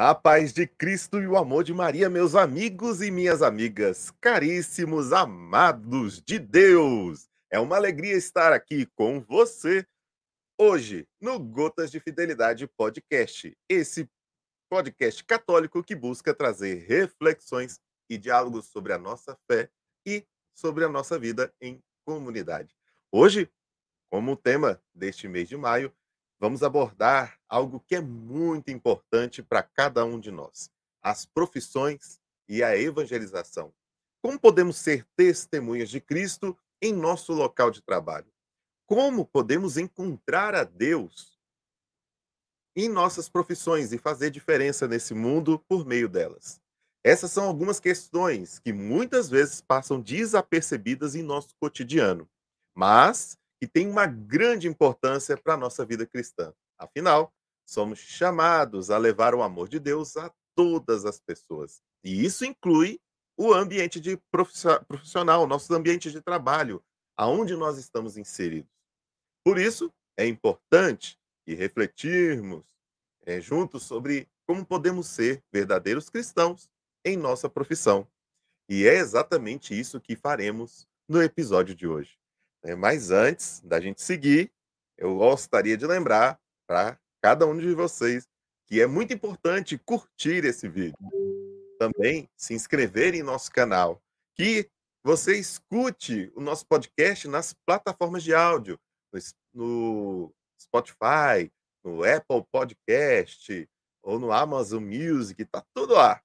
A paz de Cristo e o amor de Maria, meus amigos e minhas amigas, caríssimos amados de Deus. É uma alegria estar aqui com você hoje no Gotas de Fidelidade Podcast. Esse podcast católico que busca trazer reflexões e diálogos sobre a nossa fé e sobre a nossa vida em comunidade. Hoje, como tema deste mês de maio, vamos abordar algo que é muito importante para cada um de nós: as profissões e a evangelização. Como podemos ser testemunhas de Cristo em nosso local de trabalho? Como podemos encontrar a Deus em nossas profissões e fazer diferença nesse mundo por meio delas? Essas são algumas questões que muitas vezes passam desapercebidas em nosso cotidiano, mas que tem uma grande importância para a nossa vida cristã. Afinal, somos chamados a levar o amor de Deus a todas as pessoas. E isso inclui o ambiente de profissional, nosso ambiente de trabalho, aonde nós estamos inseridos. Por isso, é importante que refletirmos é, juntos sobre como podemos ser verdadeiros cristãos em nossa profissão. E é exatamente isso que faremos no episódio de hoje. Né? Mas antes da gente seguir, eu gostaria de lembrar para cada um de vocês que é muito importante curtir esse vídeo. Também se inscrever em nosso canal, que você escute o nosso podcast nas plataformas de áudio, no Spotify, no Apple Podcast ou no Amazon Music, tá tudo lá.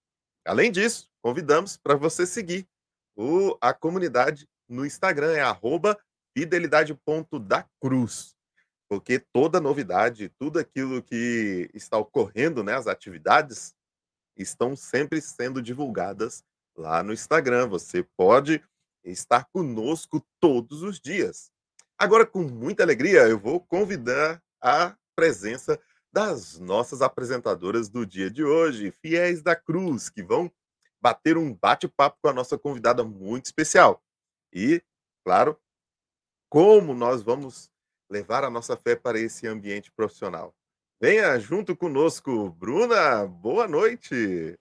Além disso, convidamos para você seguir o, a comunidade no Instagram, é arroba fidelidade.da-cruz, porque toda novidade, tudo aquilo que está ocorrendo, né, as atividades, estão sempre sendo divulgadas lá no Instagram. Você pode estar conosco todos os dias. Agora, com muita alegria, eu vou convidar a presença das nossas apresentadoras do dia de hoje, fiéis da cruz, que vão bater um bate-papo com a nossa convidada muito especial. E, claro, como nós vamos levar a nossa fé para esse ambiente profissional. Venha junto conosco, Bruna. Boa noite.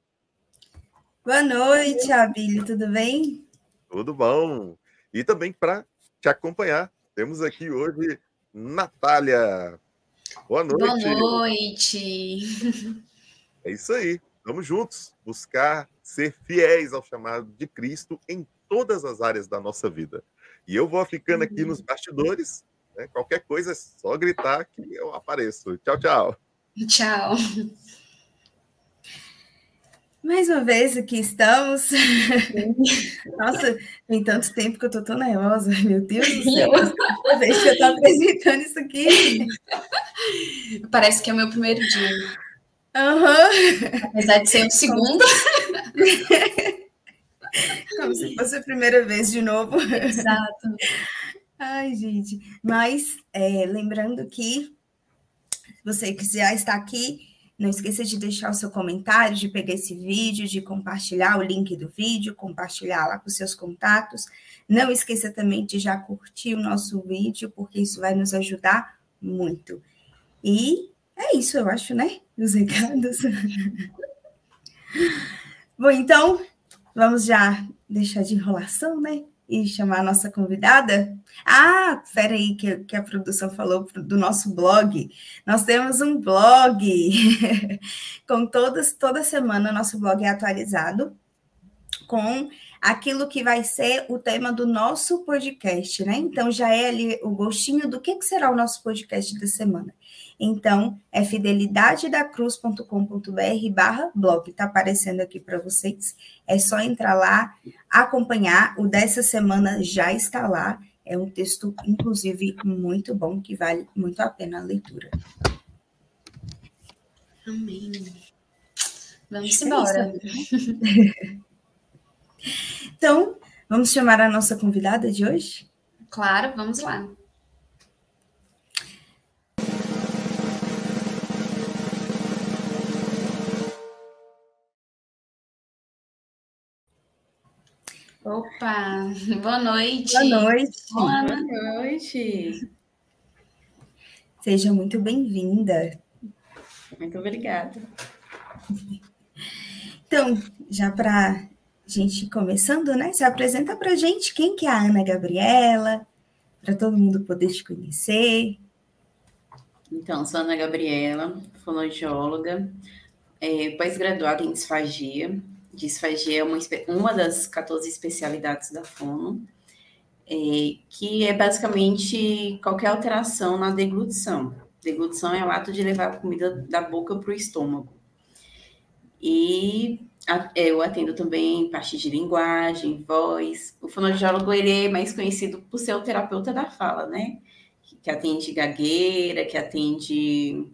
Boa noite, Abílio. Tudo bem? Tudo bom. E também para te acompanhar, temos aqui hoje Natália. Boa noite. Boa noite. É isso aí. Vamos juntos buscar ser fiéis ao chamado de Cristo em todas as áreas da nossa vida. E eu vou ficando aqui nos uhum. bastidores. Né? Qualquer coisa é só gritar que eu apareço. Tchau, tchau. Tchau. Mais uma vez aqui estamos. Nossa, tem tanto tempo que eu tô tão nervosa. Meu Deus do céu. Uma vez que eu tô apresentando isso aqui. Parece que é o meu primeiro dia. Uhum. Apesar de ser o segundo. Como se fosse a primeira vez de novo. Exato. Ai, gente. Mas, é, lembrando que você quiser estar aqui, não esqueça de deixar o seu comentário, de pegar esse vídeo, de compartilhar o link do vídeo, compartilhar lá com seus contatos. Não esqueça também de já curtir o nosso vídeo, porque isso vai nos ajudar muito. E é isso, eu acho, né? Os recados. Bom, então, Vamos já deixar de enrolação, né? E chamar a nossa convidada. Ah, espera aí, que, que a produção falou do nosso blog. Nós temos um blog. com todas, toda semana, nosso blog é atualizado com aquilo que vai ser o tema do nosso podcast, né? Então já é ali o gostinho do que, que será o nosso podcast da semana. Então, é fidelidadedacruz.com.br barra blog, está aparecendo aqui para vocês. É só entrar lá, acompanhar. O dessa semana já está lá. É um texto, inclusive, muito bom, que vale muito a pena a leitura. Amém. Vamos é embora. então, vamos chamar a nossa convidada de hoje? Claro, vamos lá. Opa, boa noite. Boa noite. Boa noite. Seja muito bem-vinda. Muito obrigada. Então, já para gente começando, né? Se apresenta para gente quem que é a Ana Gabriela, para todo mundo poder te conhecer. Então, sou Ana Gabriela, fonoaudióloga, é, pós-graduada em disfagia. Disfagia é uma, uma das 14 especialidades da fono, é, que é basicamente qualquer alteração na deglutição. Deglutição é o ato de levar a comida da boca para o estômago. E eu atendo também parte de linguagem, voz. O fonoaudiólogo ele é mais conhecido por ser o terapeuta da fala, né? Que atende gagueira, que atende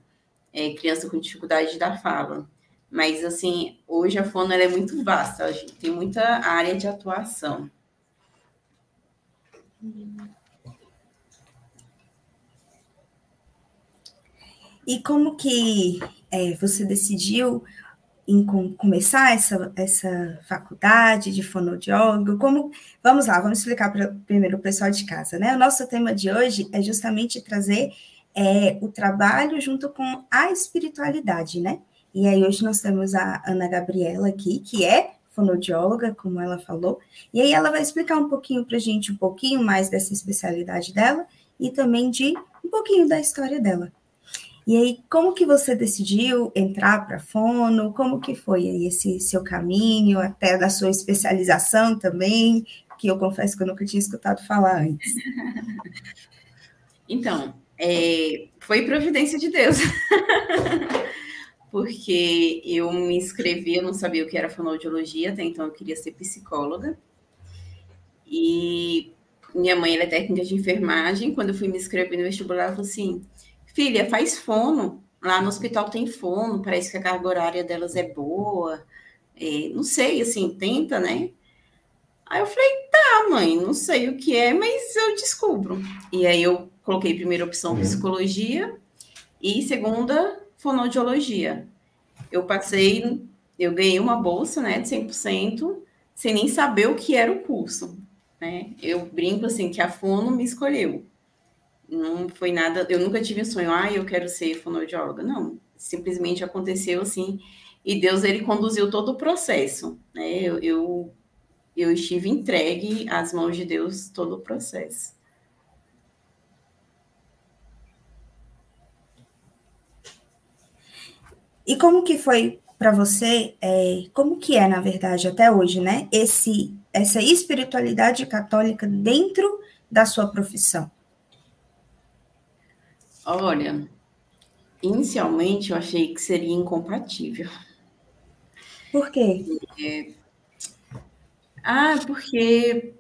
é, criança com dificuldade da fala. Mas, assim, hoje a fono é muito vasta, a gente tem muita área de atuação. E como que é, você decidiu em com, começar essa, essa faculdade de fonoaudiólogo? Como, vamos lá, vamos explicar pra, primeiro o pessoal de casa, né? O nosso tema de hoje é justamente trazer é, o trabalho junto com a espiritualidade, né? E aí hoje nós temos a Ana Gabriela aqui, que é fonoaudióloga, como ela falou, e aí ela vai explicar um pouquinho para a gente, um pouquinho mais dessa especialidade dela e também de um pouquinho da história dela. E aí, como que você decidiu entrar para fono? Como que foi esse seu caminho, até da sua especialização também, que eu confesso que eu nunca tinha escutado falar antes. Então, é, foi providência de Deus. Porque eu me inscrevi, eu não sabia o que era fonoaudiologia, até então eu queria ser psicóloga. E minha mãe é técnica de enfermagem. Quando eu fui me inscrever no vestibular, ela falou assim: filha, faz fono. Lá no hospital tem fono, parece que a carga horária delas é boa. É, não sei, assim, tenta, né? Aí eu falei, tá, mãe, não sei o que é, mas eu descubro. E aí eu coloquei primeira opção uhum. psicologia e segunda fonoaudiologia. Eu passei, eu ganhei uma bolsa, né, de 100%, sem nem saber o que era o curso, né? Eu brinco assim que a fono me escolheu. Não foi nada, eu nunca tive um sonho, ah, eu quero ser fonoaudióloga. Não, simplesmente aconteceu assim. E Deus, ele conduziu todo o processo, né? Eu, eu, eu estive entregue às mãos de Deus todo o processo. E como que foi para você, é, como que é, na verdade, até hoje, né? Esse, essa espiritualidade católica dentro da sua profissão? Olha, inicialmente eu achei que seria incompatível. Por quê? É... Ah, porque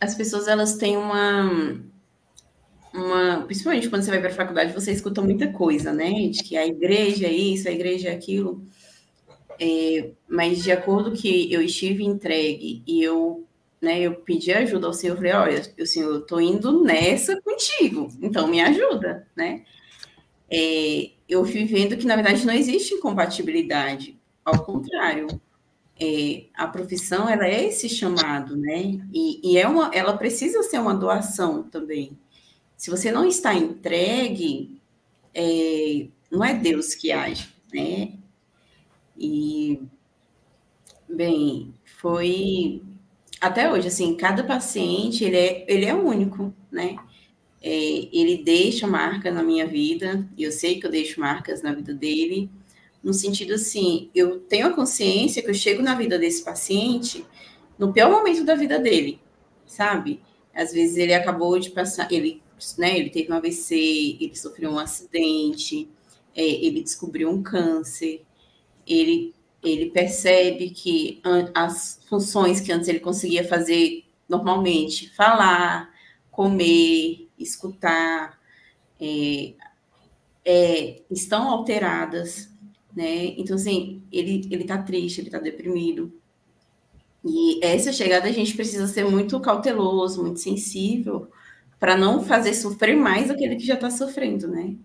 as pessoas elas têm uma, uma, principalmente quando você vai para a faculdade, você escuta muita coisa, né? De que a igreja é isso, a igreja é aquilo. É, mas de acordo que eu estive entregue e eu né, eu pedi ajuda ao Senhor, falei, olha, eu, Senhor, eu tô indo nessa contigo, então me ajuda, né? É, eu fui vendo que, na verdade, não existe incompatibilidade, ao contrário, é, a profissão, ela é esse chamado, né? E, e, é uma, ela precisa ser uma doação também. Se você não está entregue, é, não é Deus que age, né? E, bem, foi até hoje, assim, cada paciente, ele é, ele é único, né? É, ele deixa marca na minha vida, e eu sei que eu deixo marcas na vida dele, no sentido assim, eu tenho a consciência que eu chego na vida desse paciente no pior momento da vida dele, sabe? Às vezes ele acabou de passar, ele, né, ele teve um AVC, ele sofreu um acidente, é, ele descobriu um câncer, ele ele percebe que as funções que antes ele conseguia fazer normalmente, falar, comer, escutar, é, é, estão alteradas, né? Então, assim, ele, ele tá triste, ele tá deprimido. E essa chegada a gente precisa ser muito cauteloso, muito sensível, para não fazer sofrer mais aquele que já está sofrendo, né?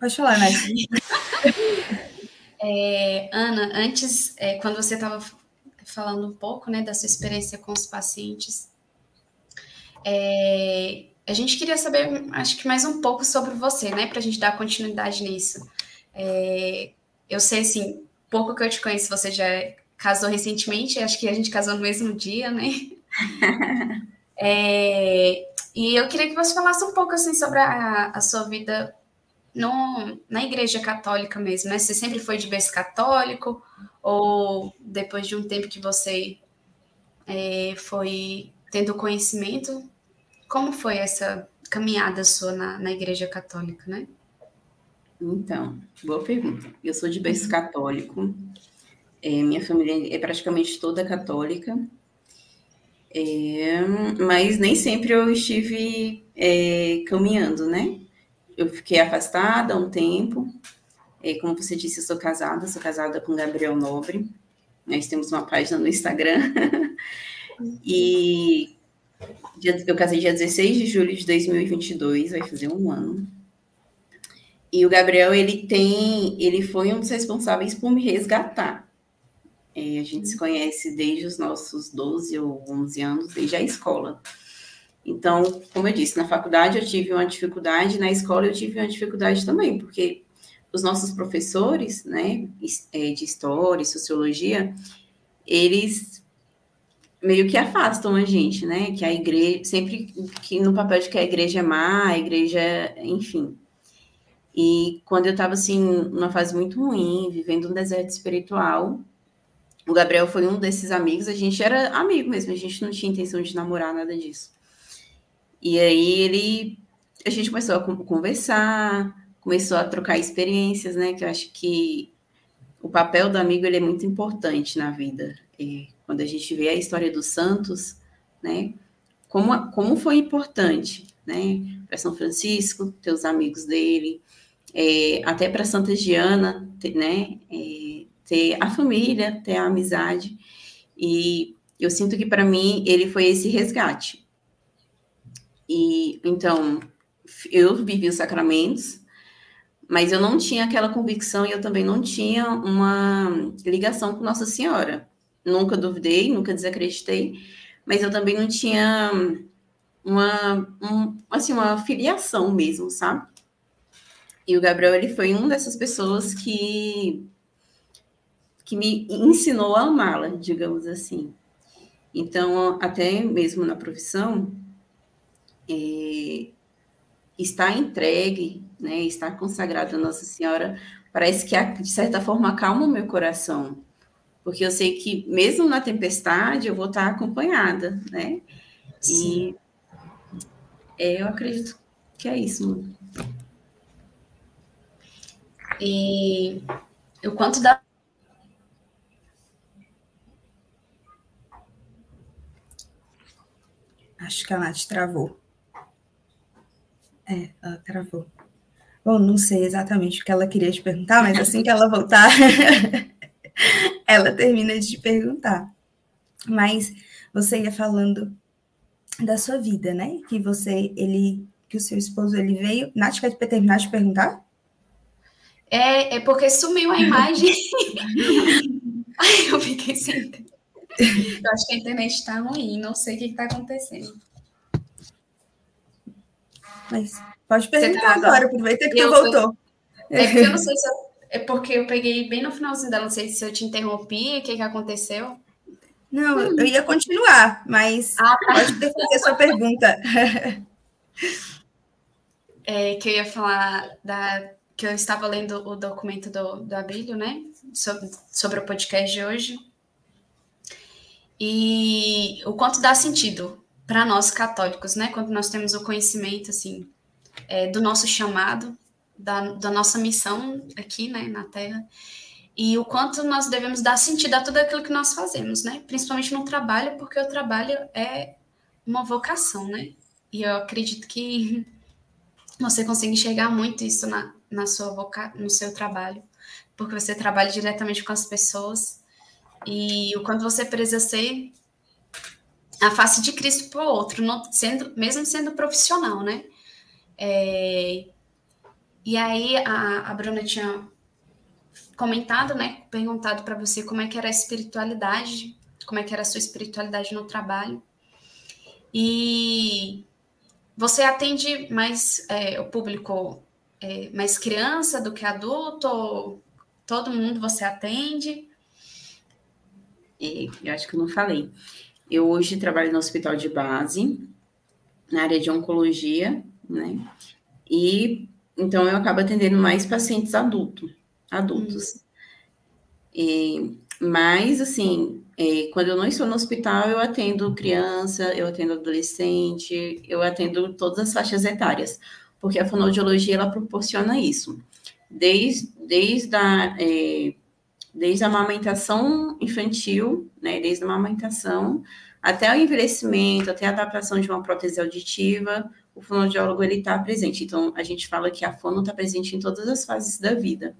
Pode falar, Nath. é, Ana, antes, é, quando você estava falando um pouco né, da sua experiência com os pacientes, é, a gente queria saber, acho que mais um pouco sobre você, né, para a gente dar continuidade nisso. É, eu sei, assim, pouco que eu te conheço, você já casou recentemente, acho que a gente casou no mesmo dia, né? é, e eu queria que você falasse um pouco, assim, sobre a, a sua vida no, na igreja católica mesmo, né? Você sempre foi de berço católico ou depois de um tempo que você é, foi tendo conhecimento, como foi essa caminhada sua na, na igreja católica, né? Então, boa pergunta. Eu sou de berço católico, é, minha família é praticamente toda católica, é, mas nem sempre eu estive é, caminhando, né? Eu fiquei afastada um tempo. E, como você disse, eu sou casada, sou casada com Gabriel Nobre. Nós temos uma página no Instagram. e eu casei dia 16 de julho de 2022, vai fazer um ano. E o Gabriel, ele tem, ele foi um dos responsáveis por me resgatar. É, a gente se conhece desde os nossos 12 ou 11 anos, desde a escola. Então, como eu disse, na faculdade eu tive uma dificuldade, na escola eu tive uma dificuldade também, porque os nossos professores, né, é, de história, sociologia, eles meio que afastam a gente, né, que a igreja, sempre que no papel de que a igreja é má, a igreja, enfim. E quando eu estava, assim, numa fase muito ruim, vivendo um deserto espiritual, o Gabriel foi um desses amigos, a gente era amigo mesmo, a gente não tinha intenção de namorar, nada disso. E aí ele, a gente começou a conversar, começou a trocar experiências, né? Que eu acho que o papel do amigo ele é muito importante na vida. E quando a gente vê a história dos santos, né? Como, como foi importante, né? Para São Francisco, ter os amigos dele, é, até para Santa Giana, ter, né? É, ter a família, ter a amizade. E eu sinto que para mim ele foi esse resgate. E então eu vivi os sacramentos, mas eu não tinha aquela convicção e eu também não tinha uma ligação com Nossa Senhora. Nunca duvidei, nunca desacreditei, mas eu também não tinha uma, um, assim, uma filiação mesmo, sabe? E o Gabriel, ele foi uma dessas pessoas que, que me ensinou a amá-la, digamos assim. Então, até mesmo na profissão, é, está entregue, né, está consagrado a Nossa Senhora, parece que de certa forma acalma o meu coração, porque eu sei que mesmo na tempestade eu vou estar acompanhada, né? Sim. E é, eu acredito que é isso. E o quanto da Acho que a Nath travou. É, ela travou. Bom, não sei exatamente o que ela queria te perguntar, mas assim que ela voltar, ela termina de te perguntar. Mas você ia falando da sua vida, né? Que você, ele, que o seu esposo, ele veio. Nath, quer terminar de perguntar? É, é porque sumiu a imagem. Aí eu fiquei sem. Eu acho que a internet está ruim, não sei o que está acontecendo. Mas pode perguntar tá agora, aproveita que tu voltou. É porque eu não sei se eu... É porque eu peguei bem no finalzinho dela, não sei se eu te interrompi, o que, que aconteceu. Não, hum. eu ia continuar, mas ah, tá. pode fazer a sua pergunta. É, que eu ia falar da que eu estava lendo o documento do, do Abílio, né? Sobre, sobre o podcast de hoje. E o quanto dá sentido para nós católicos, né? Quando nós temos o conhecimento, assim, é, do nosso chamado, da, da nossa missão aqui, né, na Terra, e o quanto nós devemos dar sentido a tudo aquilo que nós fazemos, né? Principalmente no trabalho, porque o trabalho é uma vocação, né? E eu acredito que você consegue enxergar muito isso na, na sua voca no seu trabalho, porque você trabalha diretamente com as pessoas e o quanto você precisa ser a face de Cristo para o outro, não, sendo, mesmo sendo profissional, né? É, e aí a, a Bruna tinha comentado, né? Perguntado para você como é que era a espiritualidade, como é que era a sua espiritualidade no trabalho. E você atende mais é, o público é, mais criança do que adulto? Todo mundo você atende? E eu acho que eu não falei. Eu hoje trabalho no hospital de base, na área de oncologia, né? E então eu acabo atendendo mais pacientes adulto, adultos. Hum. E, mas, assim, é, quando eu não estou no hospital, eu atendo criança, eu atendo adolescente, eu atendo todas as faixas etárias, porque a fonoaudiologia, ela proporciona isso. Desde, desde a... É, desde a amamentação infantil, né, desde a amamentação até o envelhecimento, até a adaptação de uma prótese auditiva, o fonoaudiólogo ele está presente. Então, a gente fala que a fono está presente em todas as fases da vida.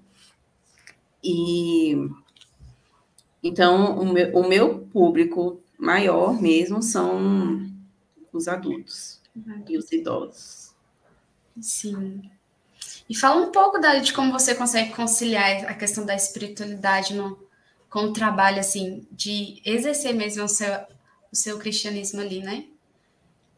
E então, o meu, o meu público maior mesmo são os adultos uhum. e os idosos. Sim. E fala um pouco da, de como você consegue conciliar a questão da espiritualidade no, com o trabalho, assim, de exercer mesmo o seu, o seu cristianismo ali, né?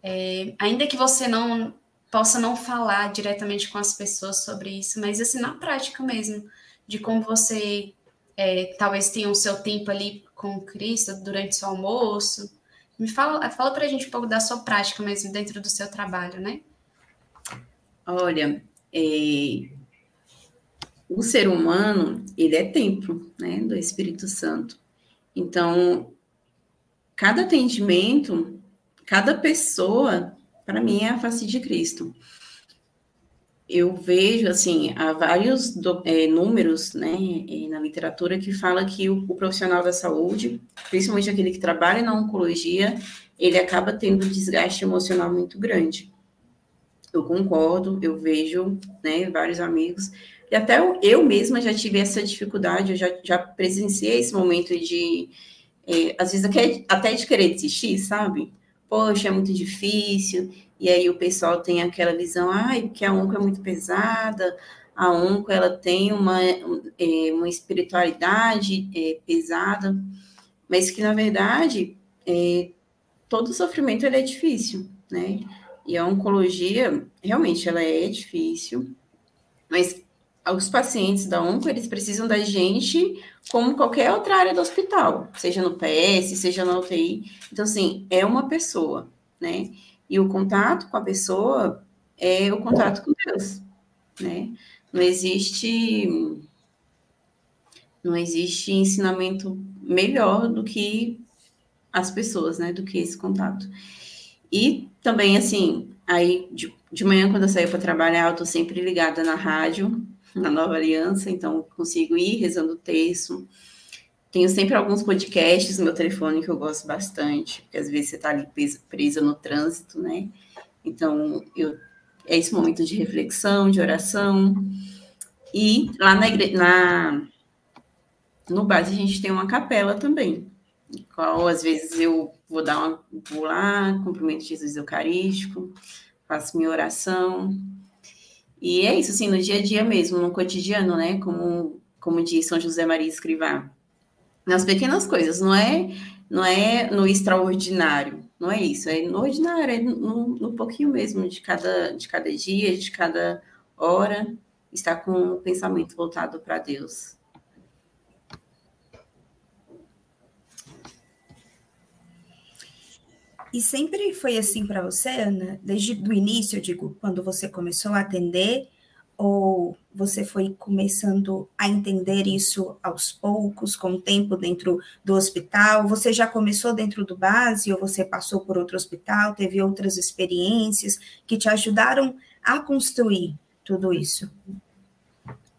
É, ainda que você não possa não falar diretamente com as pessoas sobre isso, mas assim, na prática mesmo, de como você é, talvez tenha o seu tempo ali com Cristo durante seu almoço. Me fala, fala para a gente um pouco da sua prática mesmo dentro do seu trabalho, né? Olha, é, o ser humano, ele é templo, né, do Espírito Santo. Então, cada atendimento, cada pessoa, para mim, é a face de Cristo eu vejo, assim, há vários do, é, números, né, na literatura que fala que o, o, profissional da saúde, principalmente aquele que trabalha na oncologia, ele acaba tendo um desgaste emocional muito grande. Eu concordo, eu vejo, né, vários amigos, e até eu, mesma já tive essa dificuldade, eu já, já presenciei esse momento de, é, às vezes, até, de querer desistir, sabe? Poxa, é muito difícil, e aí o pessoal tem aquela visão, ai, que a onco é muito pesada, a onco ela tem uma, é, uma espiritualidade é, pesada, mas que na verdade é, todo sofrimento ele é difícil, né? E a oncologia realmente ela é difícil, mas os pacientes da onco eles precisam da gente como qualquer outra área do hospital, seja no PS, seja na UTI. Então assim é uma pessoa, né? E o contato com a pessoa é o contato com Deus, né? Não existe não existe ensinamento melhor do que as pessoas, né? Do que esse contato. E também, assim, aí de, de manhã, quando eu saio para trabalhar, eu tô sempre ligada na rádio, na Nova Aliança, então consigo ir rezando o texto. Tenho sempre alguns podcasts no meu telefone que eu gosto bastante, porque às vezes você está ali presa no trânsito, né? Então, eu, é esse momento de reflexão, de oração. E lá na, igre... na no base a gente tem uma capela também, qual às vezes eu vou dar uma vou lá, cumprimento Jesus Eucarístico, faço minha oração. E é isso, assim, no dia a dia mesmo, no cotidiano, né? Como, como diz São José Maria Escrivá, nas pequenas coisas, não é, não é no extraordinário, não é isso, é no ordinário, é no, no pouquinho mesmo de cada, de cada dia, de cada hora, estar com o pensamento voltado para Deus. E sempre foi assim para você, Ana? Desde o início, eu digo, quando você começou a atender ou você foi começando a entender isso aos poucos, com o tempo dentro do hospital? Você já começou dentro do base ou você passou por outro hospital, teve outras experiências que te ajudaram a construir tudo isso?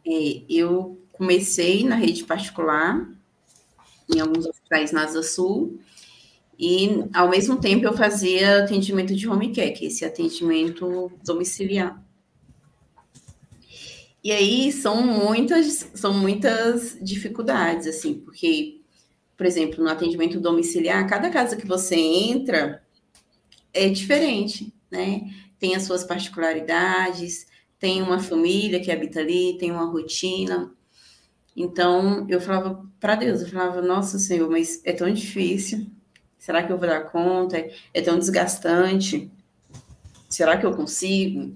É, eu comecei na rede particular, em alguns hospitais na Asa Sul, e ao mesmo tempo eu fazia atendimento de home care, que é esse atendimento domiciliar. E aí são muitas, são muitas dificuldades, assim, porque, por exemplo, no atendimento domiciliar, cada casa que você entra é diferente, né? Tem as suas particularidades, tem uma família que habita ali, tem uma rotina. Então, eu falava para Deus, eu falava, nossa Senhor, mas é tão difícil. Será que eu vou dar conta? É, tão desgastante. será que eu consigo?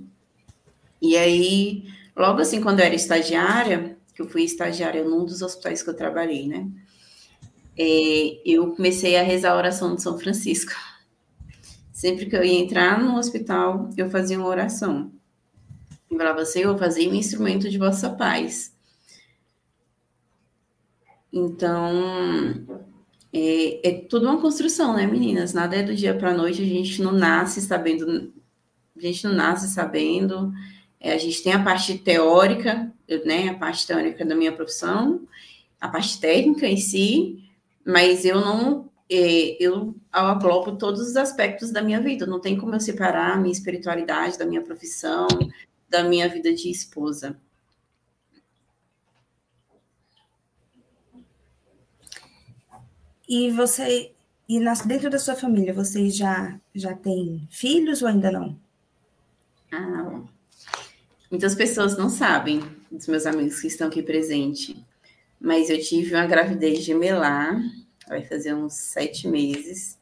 E aí, logo assim, quando eu era estagiária, que eu fui estagiária num dos hospitais que eu trabalhei, né? É, eu comecei a rezar a oração de São Francisco. Sempre que eu ia entrar no hospital, eu fazia uma oração. Eu falava, Senhor, fazei um instrumento de vossa paz. Então, é, é tudo uma construção, né, meninas? Nada é do dia para a noite, a gente não nasce sabendo, a gente não nasce sabendo. É, a gente tem a parte teórica, né, a parte teórica da minha profissão, a parte técnica em si, mas eu não, é, eu aglobo todos os aspectos da minha vida. Não tem como eu separar a minha espiritualidade da minha profissão, da minha vida de esposa. E você, e dentro da sua família, vocês já, já têm filhos ou ainda não? Ah, muitas pessoas não sabem, dos meus amigos que estão aqui presentes, mas eu tive uma gravidez gemelar, vai fazer uns sete meses,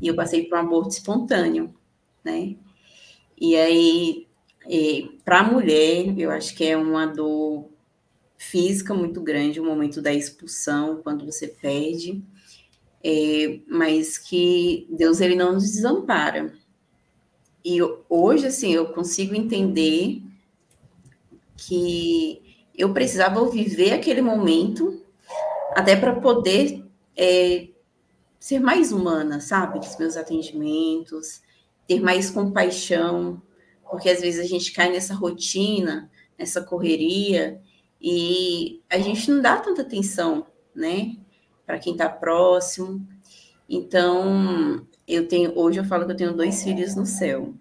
e eu passei por um aborto espontâneo, né? E aí, para a mulher, eu acho que é uma dor física muito grande, o momento da expulsão, quando você perde, é, mas que Deus ele não nos desampara. E hoje, assim, eu consigo entender que eu precisava viver aquele momento até para poder é, ser mais humana, sabe? Dos meus atendimentos, ter mais compaixão, porque às vezes a gente cai nessa rotina, nessa correria, e a gente não dá tanta atenção, né? Para quem está próximo. Então, eu tenho, hoje eu falo que eu tenho dois filhos no céu.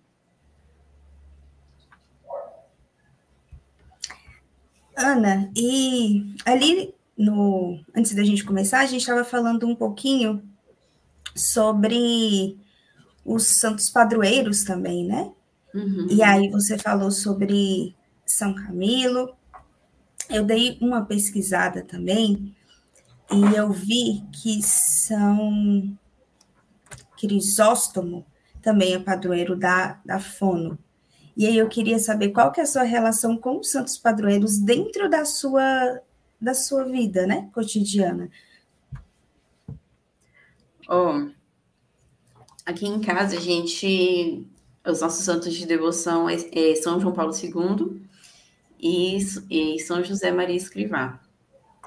Ana, e ali no antes da gente começar, a gente estava falando um pouquinho sobre os santos padroeiros também, né? Uhum. E aí você falou sobre São Camilo. Eu dei uma pesquisada também e eu vi que São Crisóstomo também é padroeiro da, da Fono. E aí eu queria saber qual que é a sua relação com os santos padroeiros dentro da sua da sua vida, né, cotidiana. Oh, aqui em casa a gente os nossos santos de devoção é, é São João Paulo II e, e São José Maria Escrivá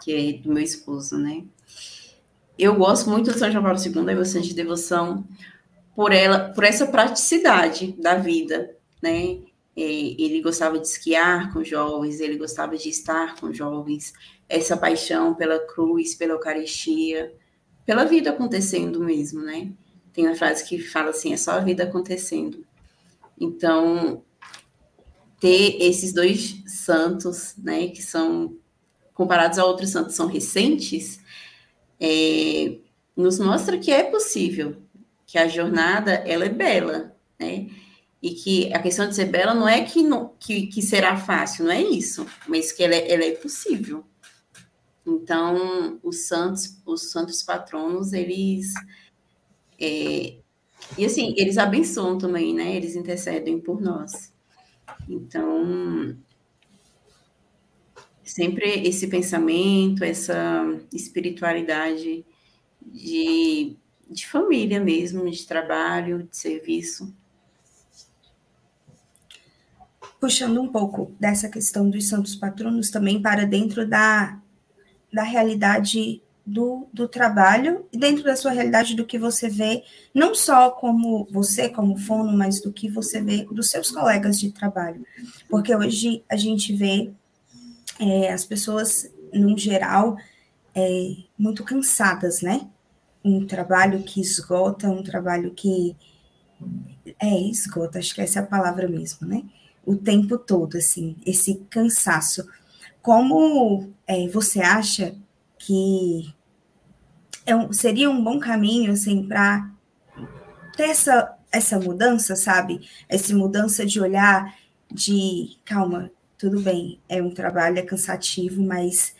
que é do meu esposo, né? Eu gosto muito de São João Paulo II, a devoção de devoção, por ela, por essa praticidade da vida, né? É, ele gostava de esquiar com jovens, ele gostava de estar com jovens, essa paixão pela cruz, pela Eucaristia, pela vida acontecendo mesmo, né? Tem uma frase que fala assim: é só a vida acontecendo. Então, ter esses dois santos, né, que são comparados a outros santos são recentes, é, nos mostra que é possível, que a jornada ela é bela, né? E que a questão de ser bela não é que, não, que, que será fácil, não é isso, mas que ela é, ela é possível. Então, os santos, os santos patronos, eles é, e assim, eles abençoam também, né? Eles intercedem por nós. Então, sempre esse pensamento, essa espiritualidade de, de família mesmo, de trabalho, de serviço. Puxando um pouco dessa questão dos santos patronos também para dentro da, da realidade do, do trabalho e dentro da sua realidade do que você vê, não só como você, como fono, mas do que você vê dos seus colegas de trabalho. Porque hoje a gente vê é, as pessoas, no geral, é, muito cansadas, né? Um trabalho que esgota, um trabalho que é esgota, acho que essa é a palavra mesmo, né? O tempo todo, assim, esse cansaço. Como é, você acha que é um, seria um bom caminho, assim, para ter essa, essa mudança, sabe? Essa mudança de olhar, de calma, tudo bem, é um trabalho, é cansativo, mas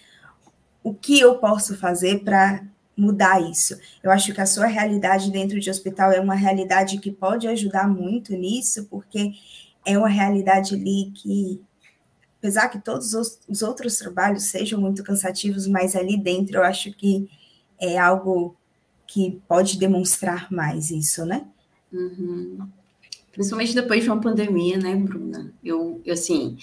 o que eu posso fazer para mudar isso. Eu acho que a sua realidade dentro de hospital é uma realidade que pode ajudar muito nisso, porque é uma realidade ali que, apesar que todos os, os outros trabalhos sejam muito cansativos, mas ali dentro eu acho que é algo que pode demonstrar mais isso, né? Uhum. Principalmente depois de uma pandemia, né, Bruna? Eu, eu assim,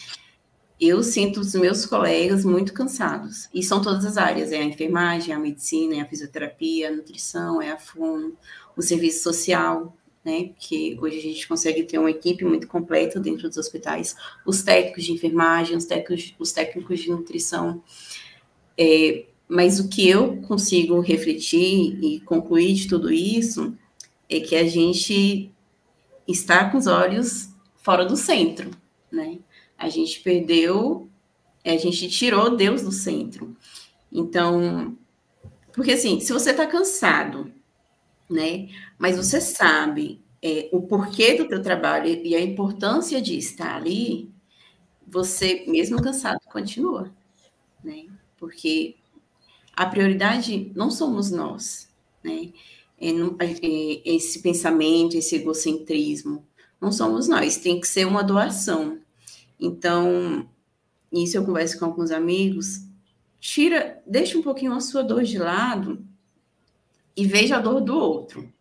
eu sinto os meus colegas muito cansados. E são todas as áreas: é a enfermagem, é a medicina, é a fisioterapia, a nutrição, é a FUN, o serviço social, né? Porque hoje a gente consegue ter uma equipe muito completa dentro dos hospitais, os técnicos de enfermagem, os técnicos, os técnicos de nutrição. É, mas o que eu consigo refletir e concluir de tudo isso é que a gente está com os olhos fora do centro, né? A gente perdeu, a gente tirou Deus do centro. Então, porque assim, se você está cansado, né? Mas você sabe é, o porquê do teu trabalho e a importância de estar ali, você, mesmo cansado, continua, né? Porque a prioridade não somos nós, né? É, é, esse pensamento, esse egocentrismo, não somos nós, tem que ser uma doação. Então, isso eu converso com alguns amigos, tira, deixa um pouquinho a sua dor de lado e veja a dor do outro.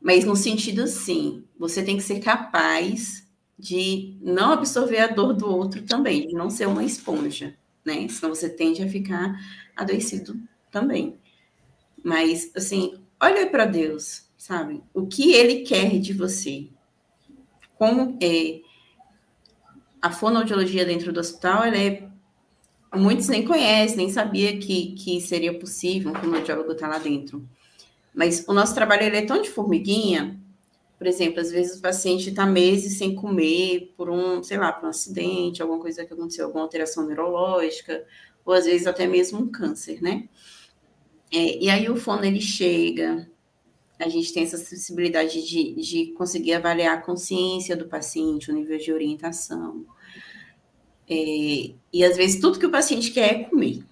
Mas no sentido assim, você tem que ser capaz de não absorver a dor do outro também, de não ser uma esponja, né? Senão você tende a ficar adoecido também. Mas, assim, olha para Deus, sabe? O que Ele quer de você? Como é a fonoaudiologia dentro do hospital, ela é muitos nem conhecem, nem sabia que, que seria possível um fonoaudiólogo estar lá dentro. Mas o nosso trabalho ele é tão de formiguinha, por exemplo, às vezes o paciente está meses sem comer por um, sei lá, por um acidente, alguma coisa que aconteceu, alguma alteração neurológica, ou às vezes até mesmo um câncer, né? É, e aí o fono ele chega, a gente tem essa sensibilidade de, de conseguir avaliar a consciência do paciente, o nível de orientação. É, e às vezes tudo que o paciente quer é comer.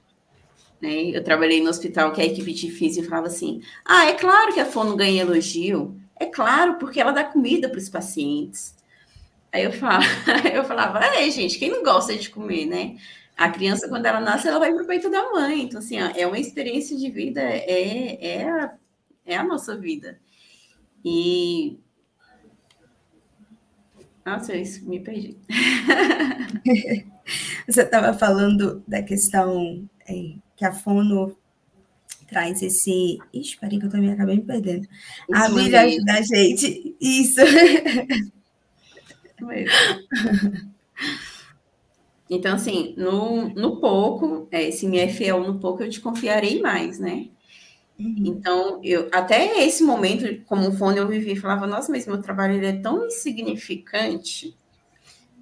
Né? Eu trabalhei no hospital que a equipe de física falava assim: ah, é claro que a fono ganha elogio, é claro, porque ela dá comida para os pacientes. Aí eu, falo, eu falava, é, gente, quem não gosta de comer, né? A criança, quando ela nasce, ela vai para o peito da mãe. Então, assim, ó, é uma experiência de vida, é, é, a, é a nossa vida. E. Nossa, isso me perdi. Você estava falando da questão é, que a fono traz esse. Ixi, peraí, que eu também acabei me perdendo. A Bíblia ajuda a gente. Isso. Então, assim, no, no pouco, é, se me é fiel no pouco, eu te confiarei mais, né? Uhum. Então, eu até esse momento, como fone, eu vivi falava, nossa, mas meu trabalho ele é tão insignificante.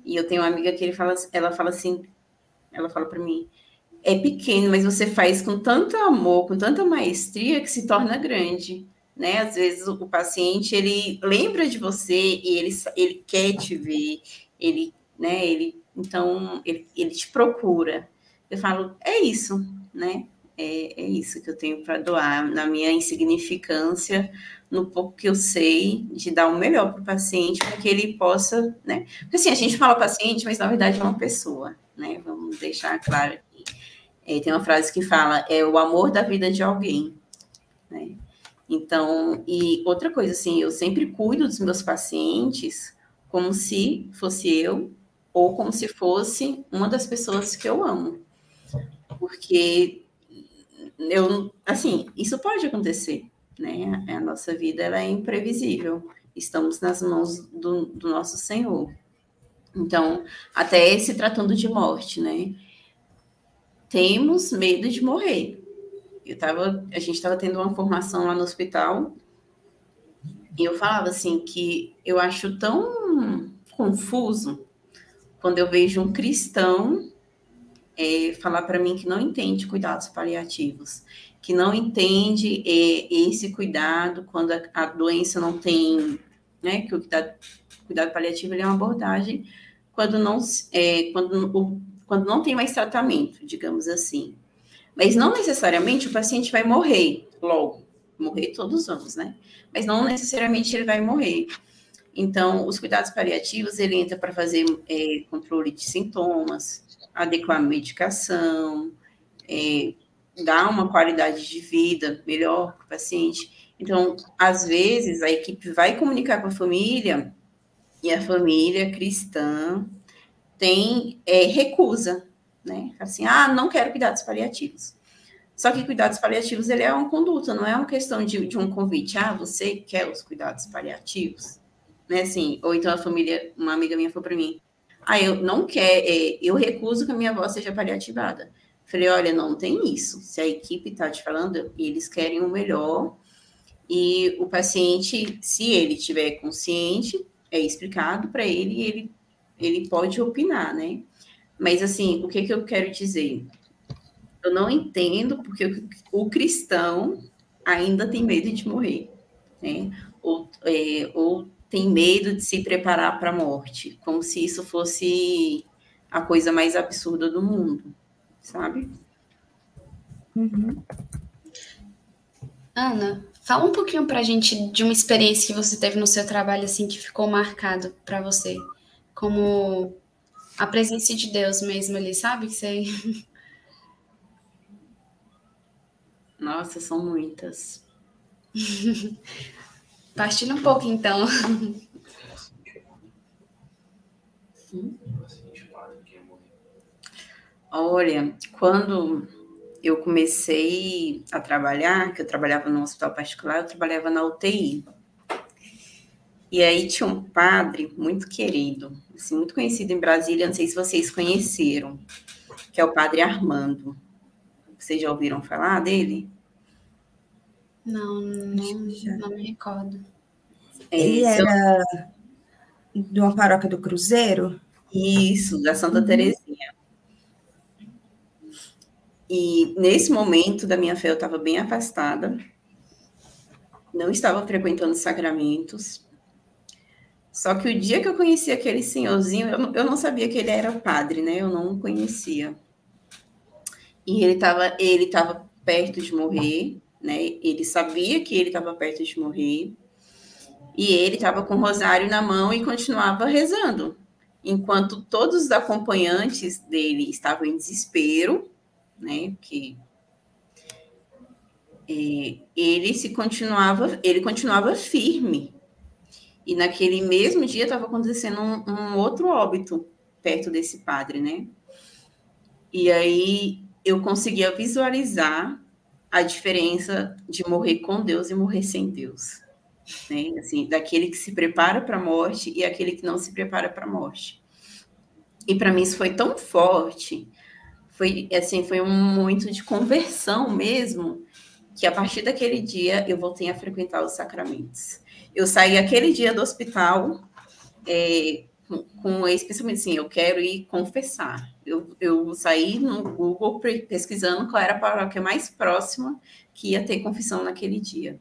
E eu tenho uma amiga que ele fala, ela fala assim, ela fala para mim, é pequeno, mas você faz com tanto amor, com tanta maestria que se torna grande, né? Às vezes o, o paciente ele lembra de você e ele, ele quer te ver, ele, né? Ele então, ele, ele te procura. Eu falo, é isso, né? É, é isso que eu tenho para doar, na minha insignificância, no pouco que eu sei, de dar o melhor para o paciente, para que ele possa, né? Porque assim, a gente fala paciente, mas na verdade é uma pessoa, né? Vamos deixar claro aqui. É, tem uma frase que fala, é o amor da vida de alguém, né? Então, e outra coisa, assim, eu sempre cuido dos meus pacientes como se fosse eu ou como se fosse uma das pessoas que eu amo. Porque eu, assim, isso pode acontecer, né? A nossa vida ela é imprevisível. Estamos nas mãos do, do nosso Senhor. Então, até se tratando de morte, né? Temos medo de morrer. Eu tava, a gente estava tendo uma formação lá no hospital e eu falava assim que eu acho tão confuso quando eu vejo um cristão é, falar para mim que não entende cuidados paliativos, que não entende é, esse cuidado quando a, a, doença não tem, né, que o cuidado, cuidado paliativo é uma abordagem quando não, é, quando, quando não tem mais tratamento, digamos assim. Mas não necessariamente o paciente vai morrer logo. Morrer todos vamos, né? Mas não necessariamente ele vai morrer. Então, os cuidados paliativos, ele entra para fazer é, controle de sintomas, adequar a medicação, é, dar uma qualidade de vida melhor para o paciente. Então, às vezes, a equipe vai comunicar com a família e a família cristã tem é, recusa, né? Assim, ah, não quero cuidados paliativos. Só que cuidados paliativos, ele é uma conduta, não é uma questão de, de um convite. Ah, você quer os cuidados paliativos? Né, assim, ou então a família, uma amiga minha falou para mim, ah, eu não quero, é, eu recuso que a minha avó seja paliativada. Falei, olha, não tem isso. Se a equipe está te falando, eles querem o melhor. E o paciente, se ele tiver consciente, é explicado para ele, ele ele pode opinar, né? Mas assim, o que, que eu quero dizer? Eu não entendo porque o, o cristão ainda tem medo de morrer, né? Ou, é, ou tem medo de se preparar para a morte, como se isso fosse a coisa mais absurda do mundo, sabe? Uhum. Ana, fala um pouquinho para a gente de uma experiência que você teve no seu trabalho assim que ficou marcado para você, como a presença de Deus mesmo ali, sabe? Que você... Nossa, são muitas. Partilha um pouco, então. Olha, quando eu comecei a trabalhar, que eu trabalhava no hospital particular, eu trabalhava na UTI. E aí tinha um padre muito querido, assim, muito conhecido em Brasília, não sei se vocês conheceram, que é o padre Armando. Vocês já ouviram falar dele? Não, não, não me recordo. Ele era de uma paróquia do Cruzeiro? Isso, da Santa uhum. Terezinha. E nesse momento da minha fé eu estava bem afastada, não estava frequentando sacramentos. Só que o dia que eu conheci aquele senhorzinho, eu, eu não sabia que ele era padre, né? Eu não conhecia. E ele estava ele tava perto de morrer né? Ele sabia que ele estava perto de morrer e ele estava com o rosário na mão e continuava rezando, enquanto todos os acompanhantes dele estavam em desespero, né? Que é, ele se continuava, ele continuava firme. E naquele mesmo dia estava acontecendo um, um outro óbito perto desse padre, né? E aí eu conseguia visualizar a diferença de morrer com Deus e morrer sem Deus. Né? Assim, daquele que se prepara para a morte e aquele que não se prepara para a morte. E para mim isso foi tão forte, foi assim, foi um momento de conversão mesmo, que a partir daquele dia eu voltei a frequentar os sacramentos. Eu saí aquele dia do hospital é, com, com especialmente assim, eu quero ir confessar. Eu, eu saí no Google pesquisando qual era a paróquia mais próxima que ia ter confissão naquele dia.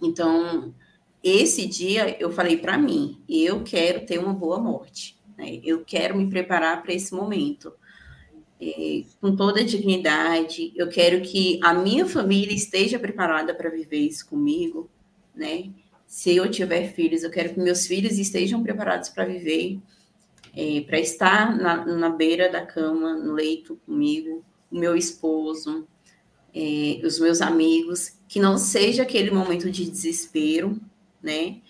Então, esse dia eu falei para mim, eu quero ter uma boa morte, né? eu quero me preparar para esse momento. É, com toda a dignidade, eu quero que a minha família esteja preparada para viver isso comigo, né? Se eu tiver filhos, eu quero que meus filhos estejam preparados para viver, é, para estar na, na, beira da cama, no leito comigo, o meu esposo, é, os meus amigos, que não seja aquele momento de desespero, né?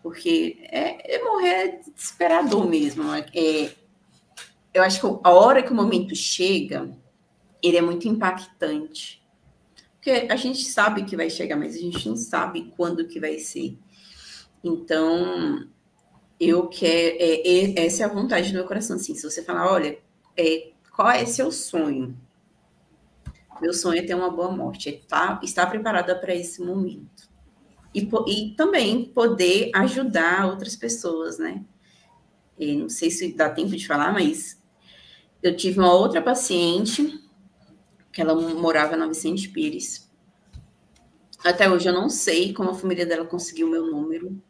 Porque é, é morrer desesperador mesmo. É, eu acho que a hora que o momento chega, ele é muito impactante. Porque a gente sabe que vai chegar, mas a gente não sabe quando que vai ser. Então, eu quero. É, é, essa é a vontade do meu coração. Assim, se você falar, olha, é, qual é seu sonho? Meu sonho é ter uma boa morte, é estar, estar preparada para esse momento. E, e também poder ajudar outras pessoas, né? E não sei se dá tempo de falar, mas eu tive uma outra paciente que ela morava na Vicente Pires. Até hoje eu não sei como a família dela conseguiu o meu número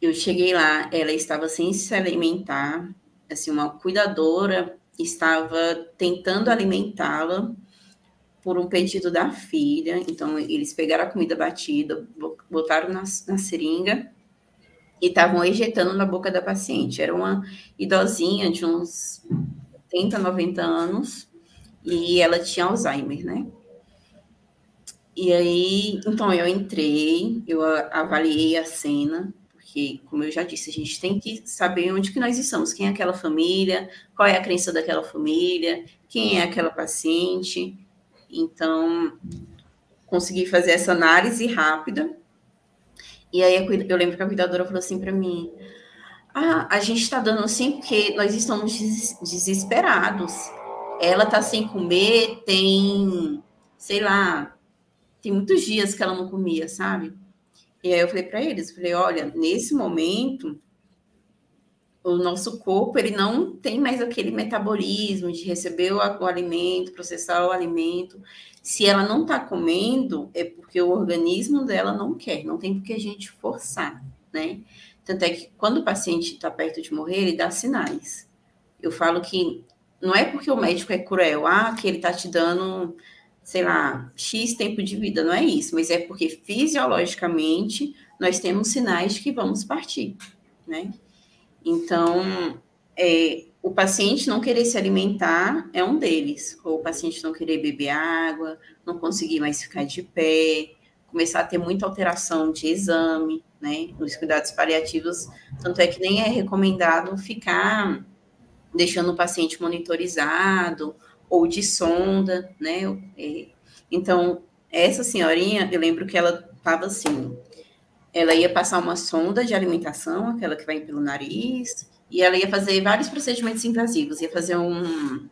eu cheguei lá, ela estava sem se alimentar, assim, uma cuidadora estava tentando alimentá-la, por um pedido da filha. Então, eles pegaram a comida batida, botaram na, na seringa e estavam ejetando na boca da paciente. Era uma idosinha de uns 80, 90 anos e ela tinha Alzheimer, né? E aí, então eu entrei, eu avaliei a cena, porque, como eu já disse, a gente tem que saber onde que nós estamos, quem é aquela família, qual é a crença daquela família, quem é aquela paciente. Então, consegui fazer essa análise rápida. E aí eu lembro que a cuidadora falou assim para mim: ah, a gente está dando assim porque nós estamos desesperados. Ela está sem comer, tem, sei lá, tem muitos dias que ela não comia, sabe? E aí eu falei para eles, falei, olha, nesse momento o nosso corpo ele não tem mais aquele metabolismo de receber o, alimento, processar o alimento. Se ela não está comendo, é porque o organismo dela não quer, não tem porque a gente forçar, né? Tanto é que quando o paciente está perto de morrer, ele dá sinais. Eu falo que não é porque o médico é cruel, ah, que ele está te dando, sei lá, X tempo de vida, não é isso, mas é porque fisiologicamente nós temos sinais de que vamos partir, né? Então, é, o paciente não querer se alimentar é um deles, ou o paciente não querer beber água, não conseguir mais ficar de pé, começar a ter muita alteração de exame, né? Nos cuidados paliativos, tanto é que nem é recomendado ficar deixando o paciente monitorizado ou de sonda, né? É, então, essa senhorinha, eu lembro que ela estava assim, ela ia passar uma sonda de alimentação, aquela que vai pelo nariz, e ela ia fazer vários procedimentos invasivos, ia fazer um,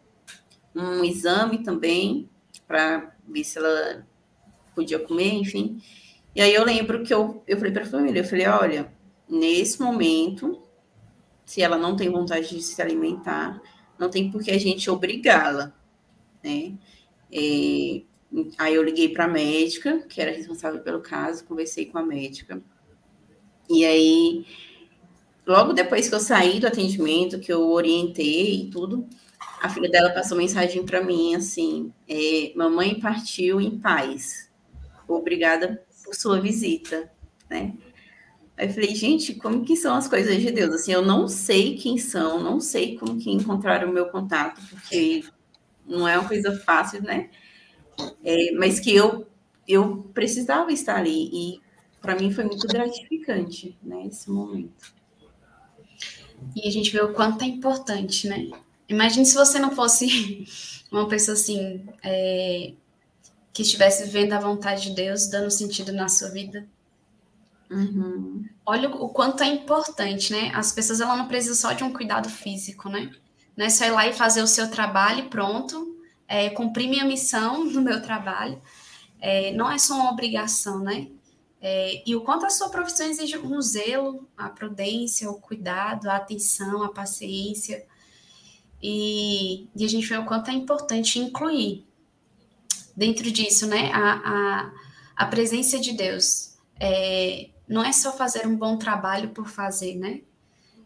um exame também para ver se ela podia comer, enfim. E aí eu lembro que eu, eu falei para a família, eu falei, olha, nesse momento, se ela não tem vontade de se alimentar, não tem por que a gente obrigá-la, né? É, aí eu liguei para a médica, que era responsável pelo caso, conversei com a médica. E aí, logo depois que eu saí do atendimento, que eu orientei e tudo, a filha dela passou mensagem para mim assim: é, mamãe partiu em paz. Obrigada por sua visita, né? Aí eu falei, gente, como que são as coisas de Deus? Assim, eu não sei quem são, não sei como que encontraram o meu contato, porque não é uma coisa fácil, né? É, mas que eu eu precisava estar ali e para mim foi muito gratificante, né, esse momento. E a gente vê o quanto é importante, né? Imagine se você não fosse uma pessoa assim, é, que estivesse vivendo a vontade de Deus, dando sentido na sua vida. Uhum. Olha o quanto é importante, né? As pessoas ela não precisam só de um cuidado físico, né? Não é só ir lá e fazer o seu trabalho e pronto, é, cumprir minha missão no meu trabalho. É, não é só uma obrigação, né? É, e o quanto a sua profissão exige um zelo, a prudência, o cuidado, a atenção, a paciência. E, e a gente vê o quanto é importante incluir dentro disso, né, a, a, a presença de Deus. É, não é só fazer um bom trabalho por fazer, né?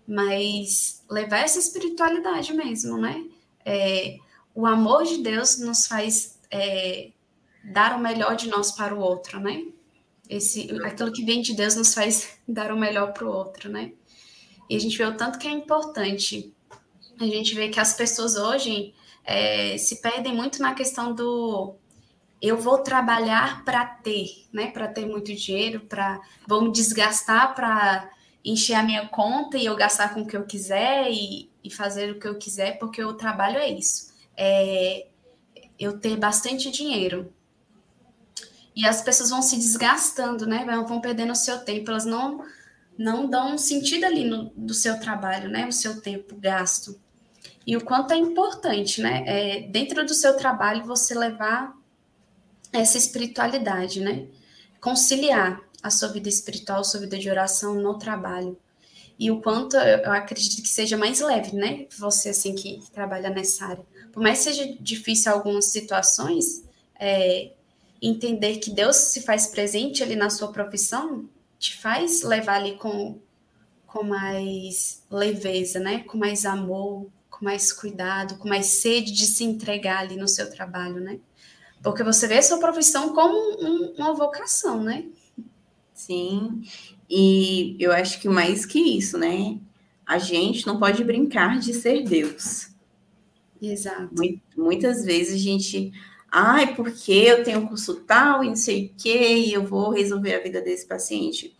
Mas levar essa espiritualidade mesmo, né? É, o amor de Deus nos faz é, dar o melhor de nós para o outro, né? Esse, aquilo que vem de Deus nos faz dar o melhor para o outro, né? E a gente vê o tanto que é importante. A gente vê que as pessoas hoje é, se perdem muito na questão do eu vou trabalhar para ter, né? Para ter muito dinheiro, para vou me desgastar para encher a minha conta e eu gastar com o que eu quiser e, e fazer o que eu quiser, porque o trabalho é isso. É eu ter bastante dinheiro. E as pessoas vão se desgastando, né? Vão perdendo o seu tempo, elas não não dão um sentido ali no, do seu trabalho, né? O seu tempo gasto. E o quanto é importante, né? É, dentro do seu trabalho, você levar essa espiritualidade, né? Conciliar a sua vida espiritual, a sua vida de oração no trabalho. E o quanto eu acredito que seja mais leve, né? Você, assim, que trabalha nessa área. Por mais que seja difícil algumas situações, é, entender que Deus se faz presente ali na sua profissão te faz levar ali com, com mais leveza, né? Com mais amor, com mais cuidado, com mais sede de se entregar ali no seu trabalho, né? Porque você vê a sua profissão como um, uma vocação, né? Sim, e eu acho que mais que isso, né? A gente não pode brincar de ser Deus. Exato. Muitas vezes a gente, ai, porque eu tenho curso tal e não sei o quê, e eu vou resolver a vida desse paciente.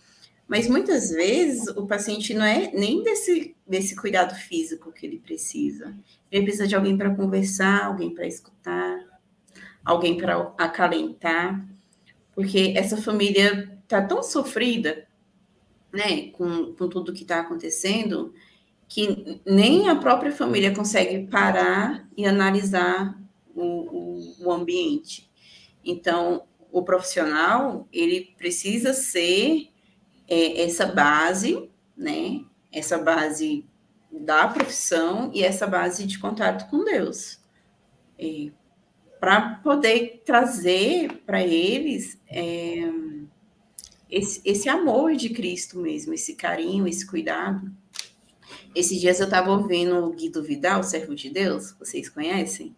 Mas muitas vezes o paciente não é nem desse, desse cuidado físico que ele precisa. Ele precisa de alguém para conversar, alguém para escutar, alguém para acalentar, porque essa família está tão sofrida, né, com, com tudo que está acontecendo, que nem a própria família consegue parar e analisar o, o, o ambiente. Então, o profissional, ele precisa ser é, essa base, né, essa base da profissão e essa base de contato com Deus. Para poder trazer para eles é, esse, esse amor de Cristo mesmo, esse carinho, esse cuidado. Esses dias eu estava ouvindo o Guido Vidal, servo de Deus, vocês conhecem?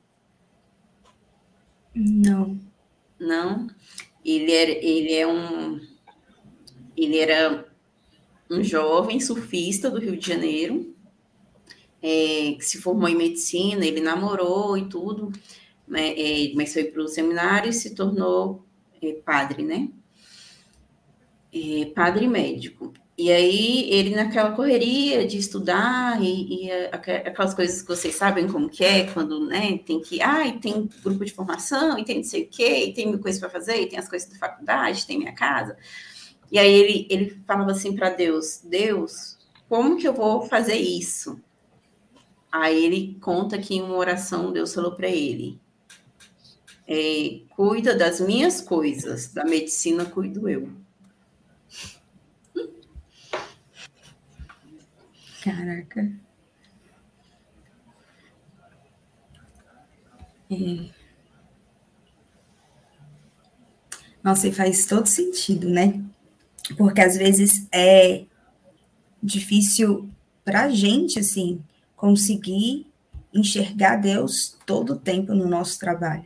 Não. Não? Ele, era, ele é um. Ele era um jovem surfista do Rio de Janeiro, é, que se formou em medicina, ele namorou e tudo, né, é, mas foi para o seminário e se tornou é, padre, né? É, padre médico. E aí ele naquela correria de estudar e, e, aquelas coisas que vocês sabem como que é, quando né, tem que, ah, tem grupo de formação, e tem não sei o quê, e tem mil coisas para fazer, e tem as coisas da faculdade, tem minha casa. E aí ele, ele falava assim para Deus, Deus, como que eu vou fazer isso? Aí ele conta que em uma oração Deus falou para ele, é, cuida das minhas coisas, da medicina cuido eu. Caraca. É. Nossa, e faz todo sentido, né? Porque às vezes é difícil para gente, assim, conseguir enxergar Deus todo o tempo no nosso trabalho.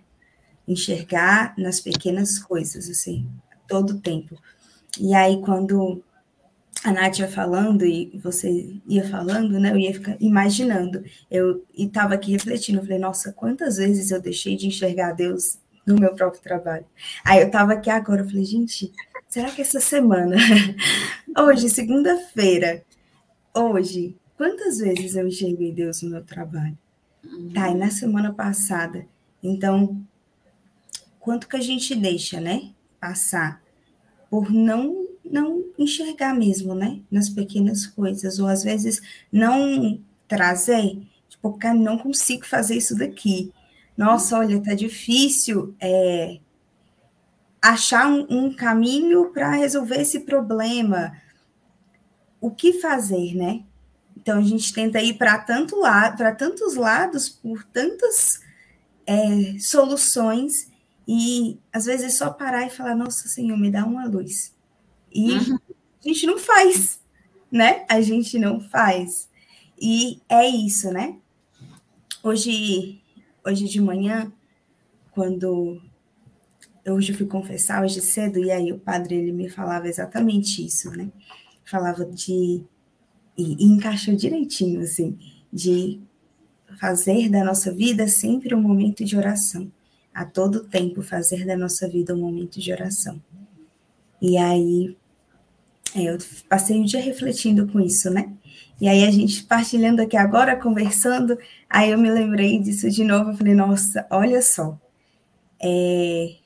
Enxergar nas pequenas coisas, assim, todo o tempo. E aí, quando a Nath ia falando e você ia falando, né? Eu ia ficar imaginando. Eu estava aqui refletindo, eu falei, nossa, quantas vezes eu deixei de enxergar Deus no meu próprio trabalho. Aí eu estava aqui agora, eu falei, gente, será que essa semana, hoje, segunda-feira, hoje, quantas vezes eu enxerguei Deus no meu trabalho? Tá, e na semana passada. Então, quanto que a gente deixa, né? Passar por não não enxergar mesmo, né? Nas pequenas coisas, ou às vezes não trazer, tipo, cara, não consigo fazer isso daqui. Nossa, olha, tá difícil é, achar um, um caminho para resolver esse problema. O que fazer, né? Então a gente tenta ir para tanto lado, para tantos lados, por tantas é, soluções, e às vezes é só parar e falar, nossa Senhor, me dá uma luz e uhum. a gente não faz, né? A gente não faz. E é isso, né? Hoje, hoje de manhã, quando eu hoje fui confessar hoje cedo, e aí o padre ele me falava exatamente isso, né? Falava de e, e encaixou direitinho assim, de fazer da nossa vida sempre um momento de oração. A todo tempo fazer da nossa vida um momento de oração. E aí é, eu passei o dia refletindo com isso, né? E aí a gente partilhando aqui agora, conversando, aí eu me lembrei disso de novo, eu falei, nossa, olha só, é,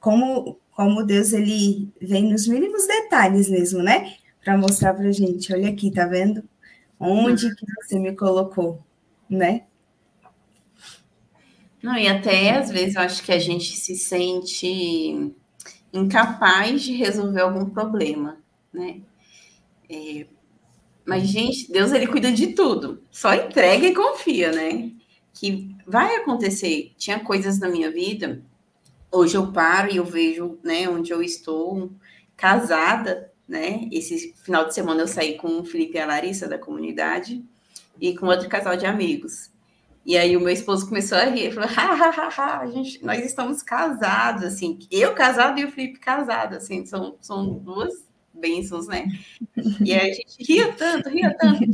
como, como Deus ele vem nos mínimos detalhes mesmo, né? Para mostrar para gente, olha aqui, tá vendo? Onde que você me colocou, né? Não, e até às vezes eu acho que a gente se sente incapaz de resolver algum problema, né? É, mas, gente, Deus ele cuida de tudo. Só entrega e confia, né? Que vai acontecer. Tinha coisas na minha vida. Hoje eu paro e eu vejo, né, onde eu estou casada, né? Esse final de semana eu saí com o Felipe e a Larissa da comunidade e com outro casal de amigos. E aí o meu esposo começou a rir, falou, ha, gente, nós estamos casados, assim, eu casado e o Felipe casado, assim, são, são duas bênçãos, né? E aí a gente ria tanto, ria tanto.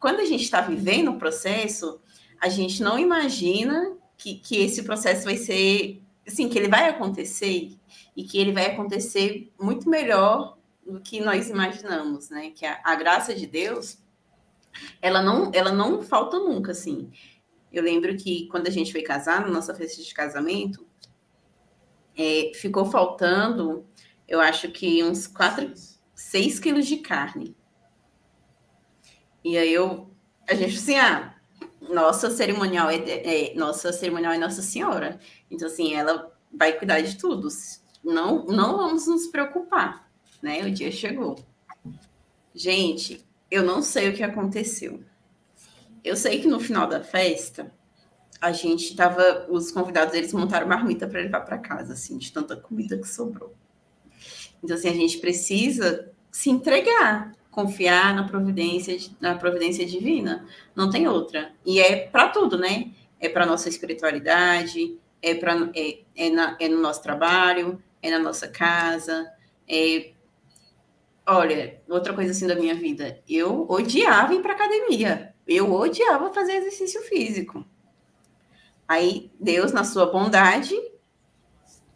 Quando a gente está vivendo o processo, a gente não imagina que, que esse processo vai ser, assim, que ele vai acontecer e que ele vai acontecer muito melhor do que nós imaginamos, né? Que a, a graça de Deus, ela não, ela não falta nunca, assim. Eu lembro que quando a gente foi casar, na nossa festa de casamento, é, ficou faltando, eu acho que uns 4, 6 quilos de carne. E aí eu, a gente assim, ah, nossa cerimonial é, é, nossa cerimonial é Nossa Senhora. Então, assim, ela vai cuidar de tudo. Não, não vamos nos preocupar, né? O dia chegou. Gente, eu não sei o que aconteceu. Eu sei que no final da festa, a gente tava, os convidados, eles montaram marmita para levar para casa, assim, de tanta comida que sobrou. Então, assim, a gente precisa se entregar, confiar na providência, na providência divina. Não tem outra. E é para tudo, né? É para nossa espiritualidade, é, pra, é, é, é no nosso trabalho, é na nossa casa, é Olha, outra coisa assim da minha vida, eu odiava ir para academia. Eu odiava fazer exercício físico. Aí Deus, na sua bondade,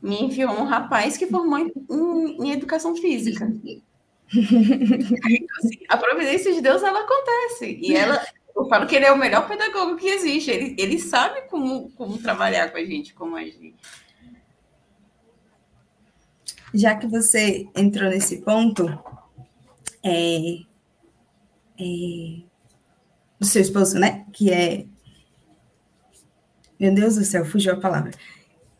me enviou um rapaz que formou em, em, em educação física. então, assim, a providência de Deus ela acontece e ela eu falo que ele é o melhor pedagogo que existe. Ele, ele sabe como, como trabalhar com a gente, como agir. Já que você entrou nesse ponto, é, é, seu esposo, né? Que é. Meu Deus do céu, fugiu a palavra.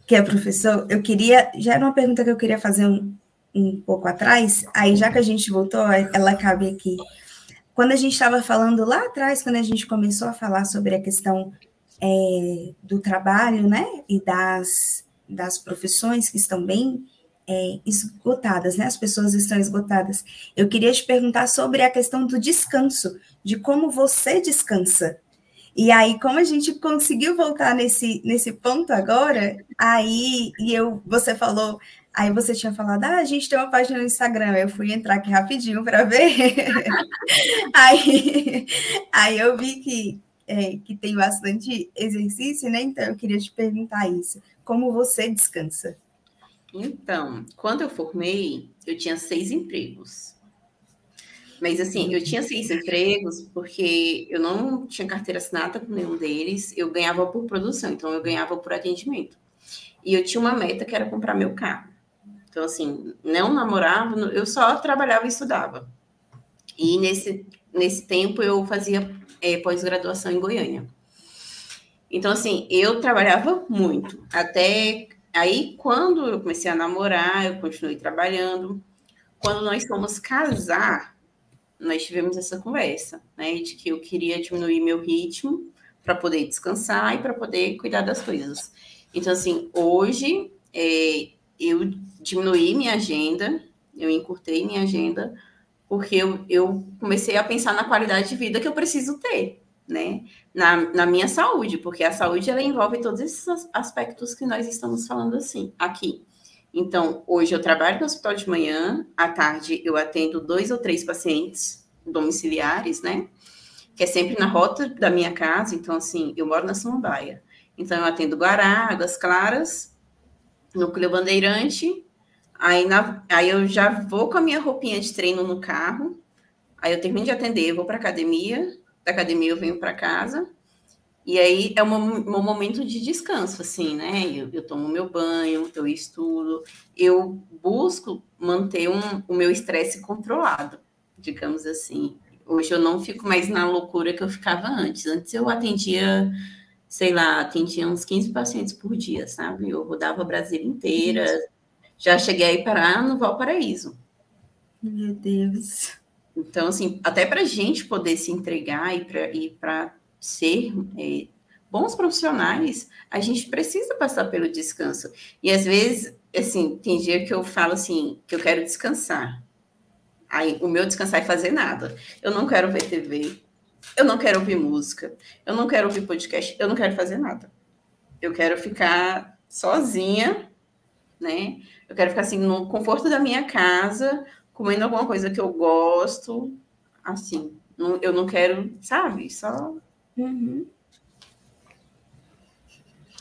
Que é professor, eu queria. Já era uma pergunta que eu queria fazer um, um pouco atrás, aí já que a gente voltou, ela cabe aqui. Quando a gente estava falando lá atrás, quando a gente começou a falar sobre a questão é, do trabalho, né? E das, das profissões que estão bem é, esgotadas, né? As pessoas estão esgotadas. Eu queria te perguntar sobre a questão do descanso, de como você descansa. E aí, como a gente conseguiu voltar nesse, nesse ponto agora, aí e eu, você falou, aí você tinha falado, ah, a gente tem uma página no Instagram, eu fui entrar aqui rapidinho para ver. aí, aí eu vi que, é, que tem bastante exercício, né? Então eu queria te perguntar isso. Como você descansa? Então, quando eu formei, eu tinha seis empregos. Mas assim, eu tinha seis empregos porque eu não tinha carteira assinada com nenhum deles, eu ganhava por produção, então eu ganhava por atendimento. E eu tinha uma meta que era comprar meu carro. Então, assim, não namorava, eu só trabalhava e estudava. E nesse, nesse tempo eu fazia é, pós-graduação em Goiânia. Então, assim, eu trabalhava muito, até Aí, quando eu comecei a namorar, eu continuei trabalhando. Quando nós fomos casar, nós tivemos essa conversa, né, de que eu queria diminuir meu ritmo para poder descansar e para poder cuidar das coisas. Então, assim, hoje é, eu diminuí minha agenda, eu encurtei minha agenda, porque eu, eu comecei a pensar na qualidade de vida que eu preciso ter né, na, na minha saúde, porque a saúde ela envolve todos esses aspectos que nós estamos falando assim aqui. Então, hoje eu trabalho no hospital de manhã, à tarde eu atendo dois ou três pacientes domiciliares, né? Que é sempre na rota da minha casa, então assim, eu moro na Samambaia. Então eu atendo Guará, Águas Claras, Núcleo Bandeirante, aí, na, aí eu já vou com a minha roupinha de treino no carro, aí eu termino de atender, vou para academia, da academia eu venho para casa e aí é um, um, momento de descanso, assim, né? Eu, eu, tomo meu banho, eu estudo, eu busco manter um, o meu estresse controlado, digamos assim. Hoje eu não fico mais na loucura que eu ficava antes. Antes eu atendia, sei lá, atendia uns 15 pacientes por dia, sabe? Eu rodava a Brasília inteira, já cheguei a ir parar no Valparaíso. Meu Deus. Então, assim, até para a gente poder se entregar e para ser é, bons profissionais, a gente precisa passar pelo descanso. E às vezes, assim, tem dia que eu falo assim, que eu quero descansar. Aí o meu descansar é fazer nada. Eu não quero ver TV, eu não quero ouvir música, eu não quero ouvir podcast, eu não quero fazer nada. Eu quero ficar sozinha, né? Eu quero ficar assim no conforto da minha casa, comendo alguma coisa que eu gosto, assim. Eu não quero, sabe? Só. Uhum.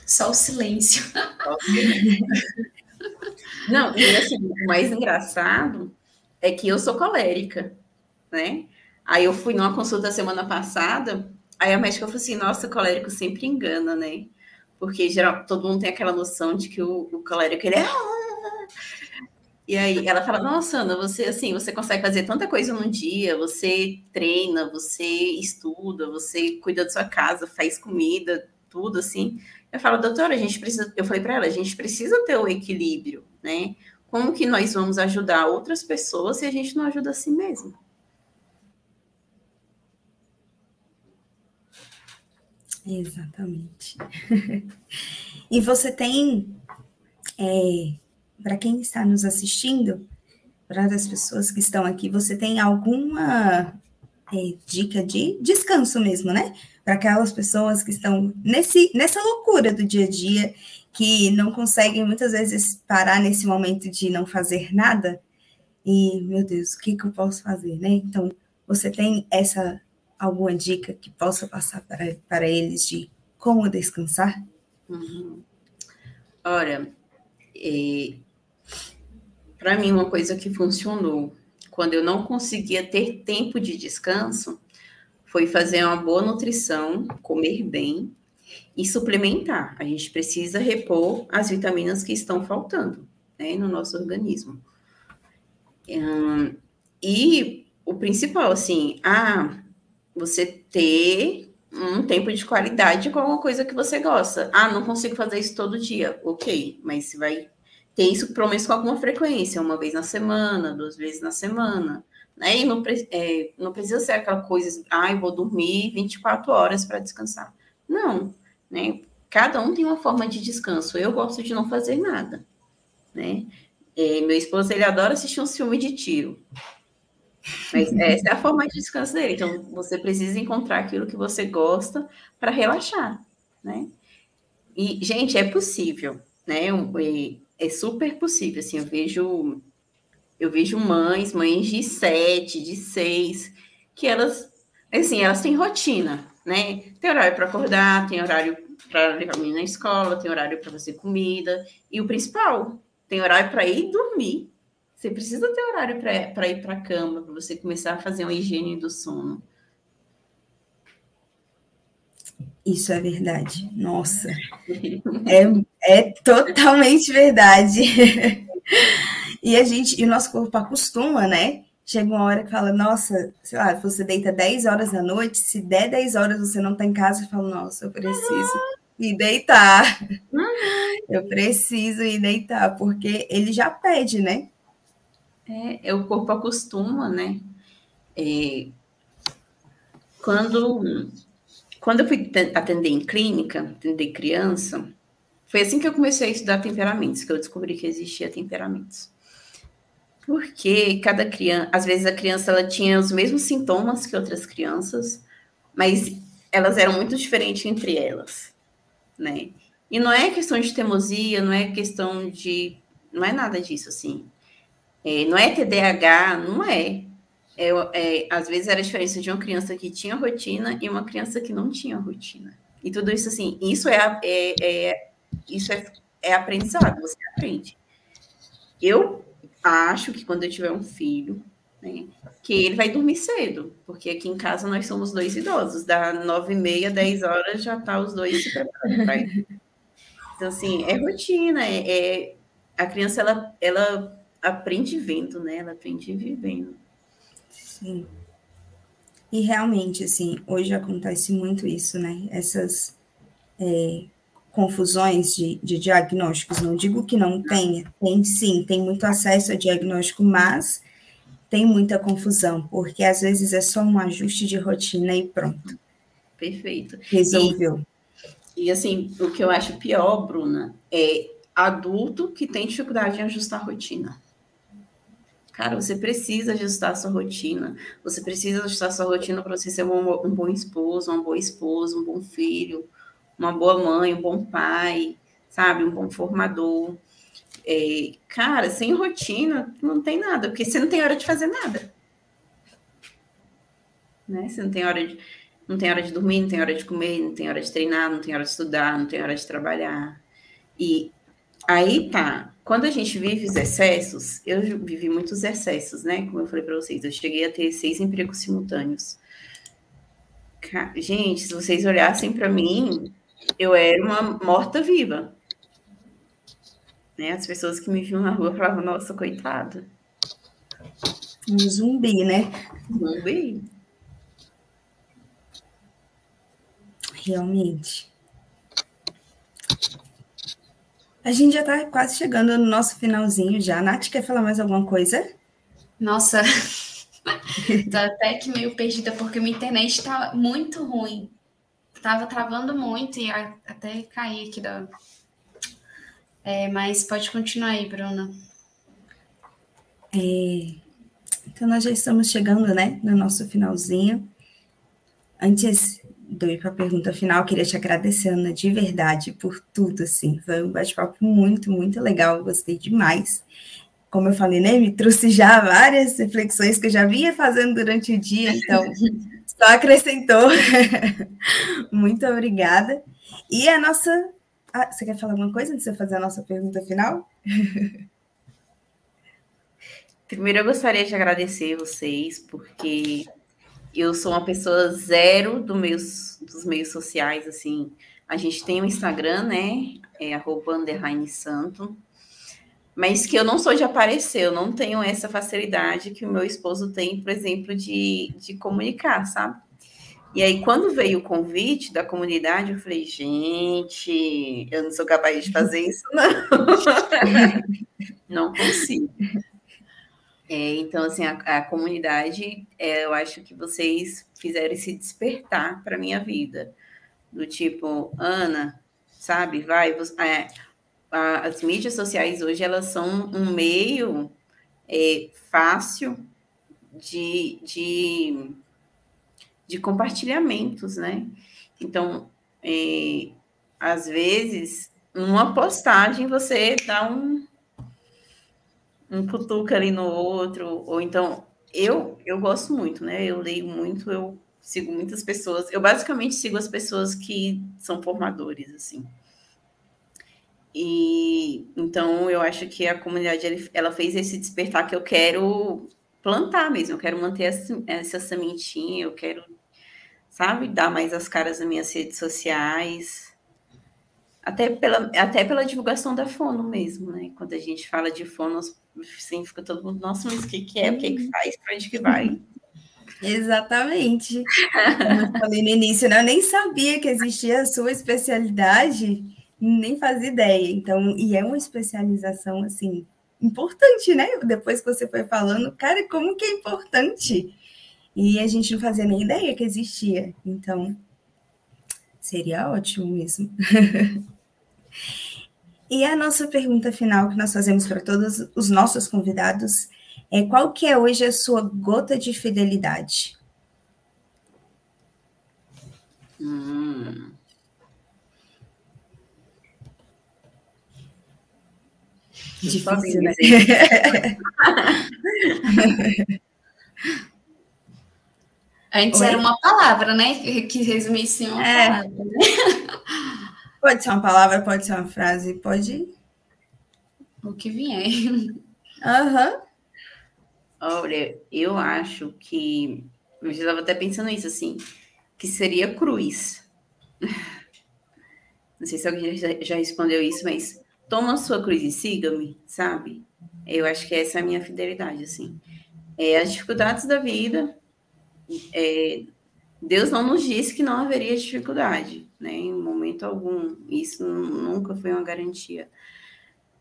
Só o silêncio. Não, e assim, o mais engraçado é que eu sou colérica, né? Aí eu fui numa consulta semana passada, aí a médica falou assim: nossa, o colérico sempre engana, né? Porque geral, todo mundo tem aquela noção de que o, o colérico ele é. E aí ela fala: Nossa, Ana, você assim, você consegue fazer tanta coisa num dia, você treina, você estuda, você cuida da sua casa, faz comida, tudo assim. Eu falo, doutora, a gente precisa, eu falei para ela, a gente precisa ter o equilíbrio, né? Como que nós vamos ajudar outras pessoas se a gente não ajuda a si mesmo? Exatamente. e você tem, é, para quem está nos assistindo, para as pessoas que estão aqui, você tem alguma é, dica de descanso mesmo, né? Para aquelas pessoas que estão nesse, nessa loucura do dia a dia, que não conseguem muitas vezes parar nesse momento de não fazer nada. E, meu Deus, o que, que eu posso fazer, né? Então, você tem essa alguma dica que possa passar para, para eles de como descansar? Uhum. Olha, é, para mim, uma coisa que funcionou quando eu não conseguia ter tempo de descanso foi fazer uma boa nutrição, comer bem e suplementar. A gente precisa repor as vitaminas que estão faltando né, no nosso organismo. e o principal, assim, ah, você ter um tempo de qualidade com alguma coisa que você gosta. Ah, não consigo fazer isso todo dia. Ok, mas você vai ter isso pelo menos com alguma frequência, uma vez na semana, duas vezes na semana. Né? E não, é, não precisa ser aquela coisa, ah, eu vou dormir 24 horas para descansar. Não, né? Cada um tem uma forma de descanso. Eu gosto de não fazer nada, né? É, meu esposo, ele adora assistir um filme de tiro. Mas essa é a forma de descanso dele. Então, você precisa encontrar aquilo que você gosta para relaxar, né? E, gente, é possível, né? É super possível, assim, eu vejo eu vejo mães, mães de sete, de seis, que elas, assim, elas têm rotina, né? Tem horário para acordar, tem horário para levar a menina na escola, tem horário para fazer comida, e o principal, tem horário para ir dormir, você precisa ter horário para ir para a cama, para você começar a fazer uma higiene do sono. Isso é verdade. Nossa. É, é totalmente verdade. E a gente, e o nosso corpo acostuma, né? Chega uma hora que fala, nossa, sei lá, você deita 10 horas da noite, se der 10 horas você não tá em casa, você fala, nossa, eu preciso ir deitar. Eu preciso ir deitar, porque ele já pede, né? É, é, o corpo acostuma, né? É, quando, quando eu fui atender em clínica, atender criança, foi assim que eu comecei a estudar temperamentos, que eu descobri que existia temperamentos. Porque cada criança, às vezes a criança ela tinha os mesmos sintomas que outras crianças, mas elas eram muito diferentes entre elas, né? E não é questão de teimosia, não é questão de, não é nada disso assim. É, não é TDAH, não é. É, é. Às vezes era a diferença de uma criança que tinha rotina e uma criança que não tinha rotina. E tudo isso, assim, isso é, é, é isso é, é aprendizado, você aprende. Eu acho que quando eu tiver um filho, né, que ele vai dormir cedo, porque aqui em casa nós somos dois idosos, da nove e meia, dez horas já tá os dois se preparando. Então, assim, é rotina, é, é, a criança, ela, ela aprende vendo, né? Ela aprende vivendo. Sim. E realmente, assim, hoje acontece muito isso, né? Essas é, confusões de, de, diagnósticos. Não digo que não tenha, tem sim, tem muito acesso a diagnóstico, mas tem muita confusão, porque às vezes é só um ajuste de rotina e pronto. Perfeito. Resolveu. E, e assim, o que eu acho pior, Bruna, é adulto que tem dificuldade em ajustar a rotina Cara, você precisa ajustar a sua rotina. Você precisa ajustar a sua rotina para você ser um, um, bom esposo, uma boa esposa, um bom filho, uma boa mãe, um bom pai, sabe? Um bom formador. É, cara, sem rotina não tem nada, porque você não tem hora de fazer nada. Né? Você não tem hora de, não tem hora de dormir, não tem hora de comer, não tem hora de treinar, não tem hora de estudar, não tem hora de trabalhar. E aí tá, quando a gente vive os excessos, eu vivi muitos excessos, né? Como eu falei para vocês, eu cheguei a ter seis empregos simultâneos. Gente, se vocês olhassem para mim, eu era uma morta-viva. Né? As pessoas que me viam na rua falavam, nossa, coitada. Um zumbi, né? Zumbi. Realmente. A gente já está quase chegando no nosso finalzinho já. Nath, quer falar mais alguma coisa? Nossa, tô até que meio perdida, porque minha internet está muito ruim. Tava travando muito e até caí aqui da. É, mas pode continuar aí, Bruna. É, então, nós já estamos chegando, né, no nosso finalzinho. Antes de eu ir para a pergunta final, queria te agradecer, Ana, de verdade, por tudo, assim. Foi um bate-papo muito, muito legal, gostei demais. Como eu falei, né, me trouxe já várias reflexões que eu já vinha fazendo durante o dia, então só acrescentou. muito obrigada. E a nossa. Ah, você quer falar alguma coisa antes de você fazer a nossa pergunta final? Primeiro, eu gostaria de agradecer vocês, porque eu sou uma pessoa zero do meus, dos meios sociais, assim. A gente tem o um Instagram, né? É arroba santo. Mas que eu não sou de aparecer, eu não tenho essa facilidade que o meu esposo tem, por exemplo, de, de comunicar, sabe? E aí, quando veio o convite da comunidade, eu falei, gente, eu não sou capaz de fazer isso, não. não consigo. É, então, assim, a, a comunidade, é, eu acho que vocês fizeram esse despertar para minha vida. Do tipo, Ana, sabe, vai. Você, é, a, as mídias sociais hoje, elas são um meio é, fácil de, de, de compartilhamentos, né? Então, é, às vezes, uma postagem você dá um, um cutuca ali no outro, ou então eu eu gosto muito, né? Eu leio muito, eu sigo muitas pessoas. Eu basicamente sigo as pessoas que são formadores, assim. E então eu acho que a comunidade ela fez esse despertar que eu quero plantar mesmo, eu quero manter essa, essa sementinha, eu quero, sabe, dar mais as caras nas minhas redes sociais. Até pela, até pela divulgação da fono mesmo, né? Quando a gente fala de fono, assim, fica todo mundo, nossa, mas o que, que é? O que, que faz? Para onde que vai? Exatamente. Como eu falei no início, né? eu nem sabia que existia a sua especialidade, nem fazia ideia. Então, e é uma especialização assim importante, né? Depois que você foi falando, cara, como que é importante? E a gente não fazia nem ideia que existia. Então, seria ótimo mesmo. E a nossa pergunta final que nós fazemos para todos os nossos convidados é qual que é hoje a sua gota de fidelidade? Hum. Difícil, né? Antes Oi? era uma palavra, né? Que resumisse uma é. palavra. Né? Pode ser uma palavra, pode ser uma frase, pode. O que vier. Aham. Uhum. Olha, eu acho que. Eu já estava até pensando isso, assim, que seria cruz. Não sei se alguém já, já respondeu isso, mas toma a sua cruz e siga-me, sabe? Eu acho que essa é a minha fidelidade, assim. É, as dificuldades da vida, é, Deus não nos disse que não haveria dificuldade, né? Em momento algum. Isso nunca foi uma garantia.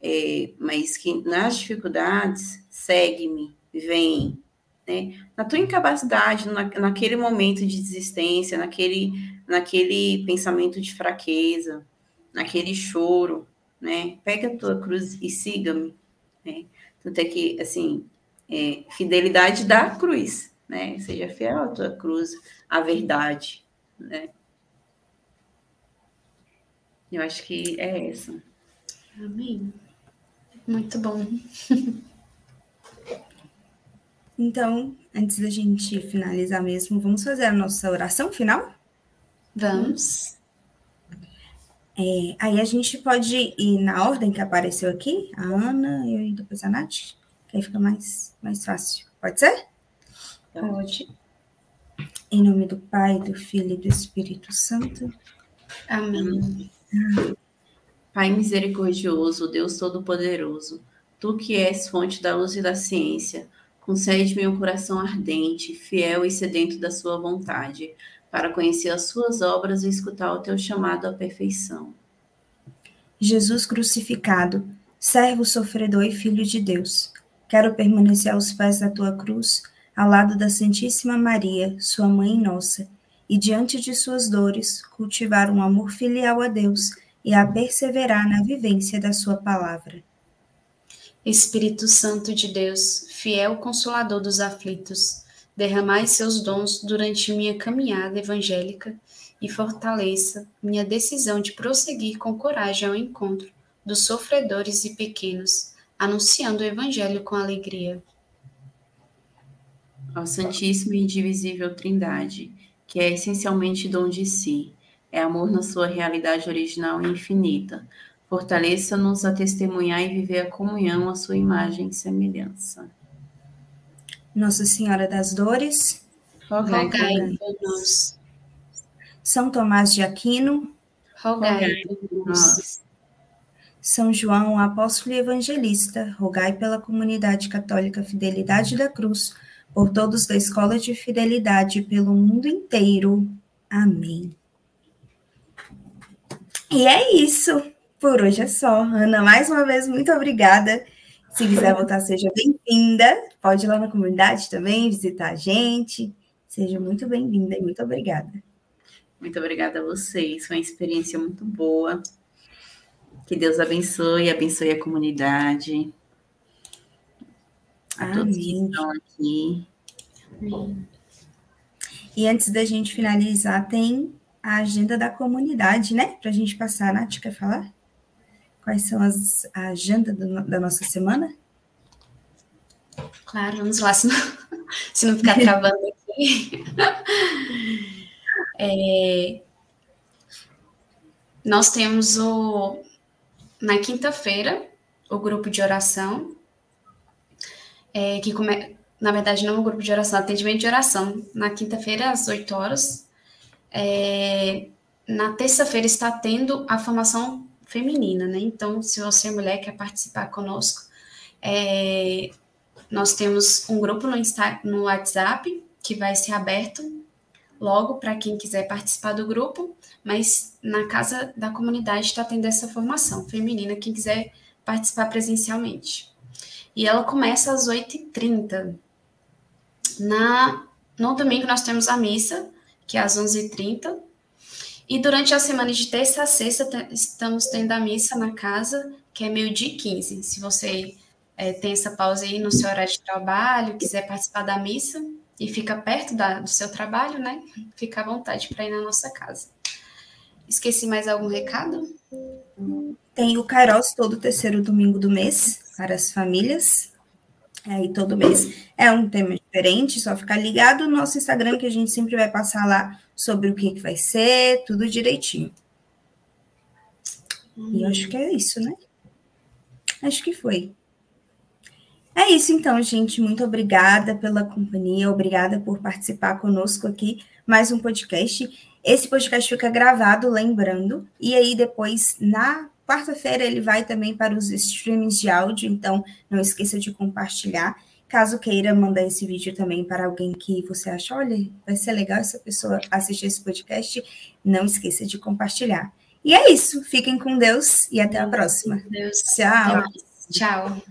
É, mas que nas dificuldades, segue-me, vem. Né? Na tua incapacidade, na, naquele momento de desistência, naquele, naquele pensamento de fraqueza, naquele choro, né? Pega a tua cruz e siga-me. Né? Tanto é que, assim, é, fidelidade da cruz, né? Seja fiel à tua cruz, à verdade, né? Eu acho que é essa. Amém. Muito bom. Então, antes da gente finalizar mesmo, vamos fazer a nossa oração final? Vamos. É, aí a gente pode ir na ordem que apareceu aqui, a Ana, e depois a Nath, que aí fica mais, mais fácil. Pode ser? Pode. Em nome do Pai, do Filho e do Espírito Santo. Amém. Pai misericordioso, Deus Todo-Poderoso, tu que és fonte da luz e da ciência, concede-me um coração ardente, fiel e sedento da sua vontade, para conhecer as suas obras e escutar o teu chamado à perfeição. Jesus crucificado, servo sofredor e filho de Deus, quero permanecer aos pés da tua cruz, ao lado da Santíssima Maria, sua mãe nossa, e diante de suas dores, cultivar um amor filial a Deus e a perseverar na vivência da sua palavra. Espírito Santo de Deus, fiel consolador dos aflitos, derramai seus dons durante minha caminhada evangélica e fortaleça minha decisão de prosseguir com coragem ao encontro dos sofredores e pequenos, anunciando o evangelho com alegria. Ó Santíssima e Indivisível Trindade, que é essencialmente dom de si, é amor na sua realidade original e infinita. Fortaleça-nos a testemunhar e viver a comunhão à sua imagem e semelhança. Nossa Senhora das Dores, rogai por nós. São Tomás de Aquino, rogai por nós. São João, apóstolo e evangelista, rogai pela comunidade católica Fidelidade da Cruz, por todos da Escola de Fidelidade pelo mundo inteiro. Amém. E é isso. Por hoje é só. Ana, mais uma vez, muito obrigada. Se quiser voltar, seja bem-vinda. Pode ir lá na comunidade também, visitar a gente. Seja muito bem-vinda e muito obrigada. Muito obrigada a vocês. Foi uma experiência muito boa. Que Deus abençoe, abençoe a comunidade. A todos que estão aqui. Amém. E antes da gente finalizar, tem a agenda da comunidade, né? Para a gente passar, Nath, quer falar? Quais são as, a agenda do, da nossa semana? Claro, vamos lá, se não, se não ficar travando aqui. É, nós temos o na quinta-feira o grupo de oração, é, que come, na verdade não é um grupo de oração, atendimento de oração, na quinta-feira às 8 horas, é, na terça-feira está tendo a formação feminina, né? Então, se você é mulher quer participar conosco, é, nós temos um grupo no, Insta, no WhatsApp que vai ser aberto logo para quem quiser participar do grupo, mas na casa da comunidade está tendo essa formação feminina, quem quiser participar presencialmente. E ela começa às 8h30. Na, no domingo nós temos a missa, que é às 11h30. E durante a semana de terça a sexta, estamos tendo a missa na casa, que é meio-dia e 15. Se você é, tem essa pausa aí no seu horário de trabalho, quiser participar da missa e fica perto da, do seu trabalho, né? Fica à vontade para ir na nossa casa. Esqueci mais algum recado? Tem o Kairos todo terceiro domingo do mês para as famílias. Aí todo mês é um tema diferente, só ficar ligado no nosso Instagram que a gente sempre vai passar lá sobre o que, que vai ser, tudo direitinho. Hum. E eu acho que é isso, né? Acho que foi. É isso então, gente. Muito obrigada pela companhia, obrigada por participar conosco aqui. Mais um podcast. Esse podcast fica gravado, lembrando, e aí depois, na quarta-feira, ele vai também para os streamings de áudio, então não esqueça de compartilhar. Caso queira mandar esse vídeo também para alguém que você acha, olha, vai ser legal essa pessoa assistir esse podcast, não esqueça de compartilhar. E é isso. Fiquem com Deus e até a próxima. Deus. Tchau. Tchau.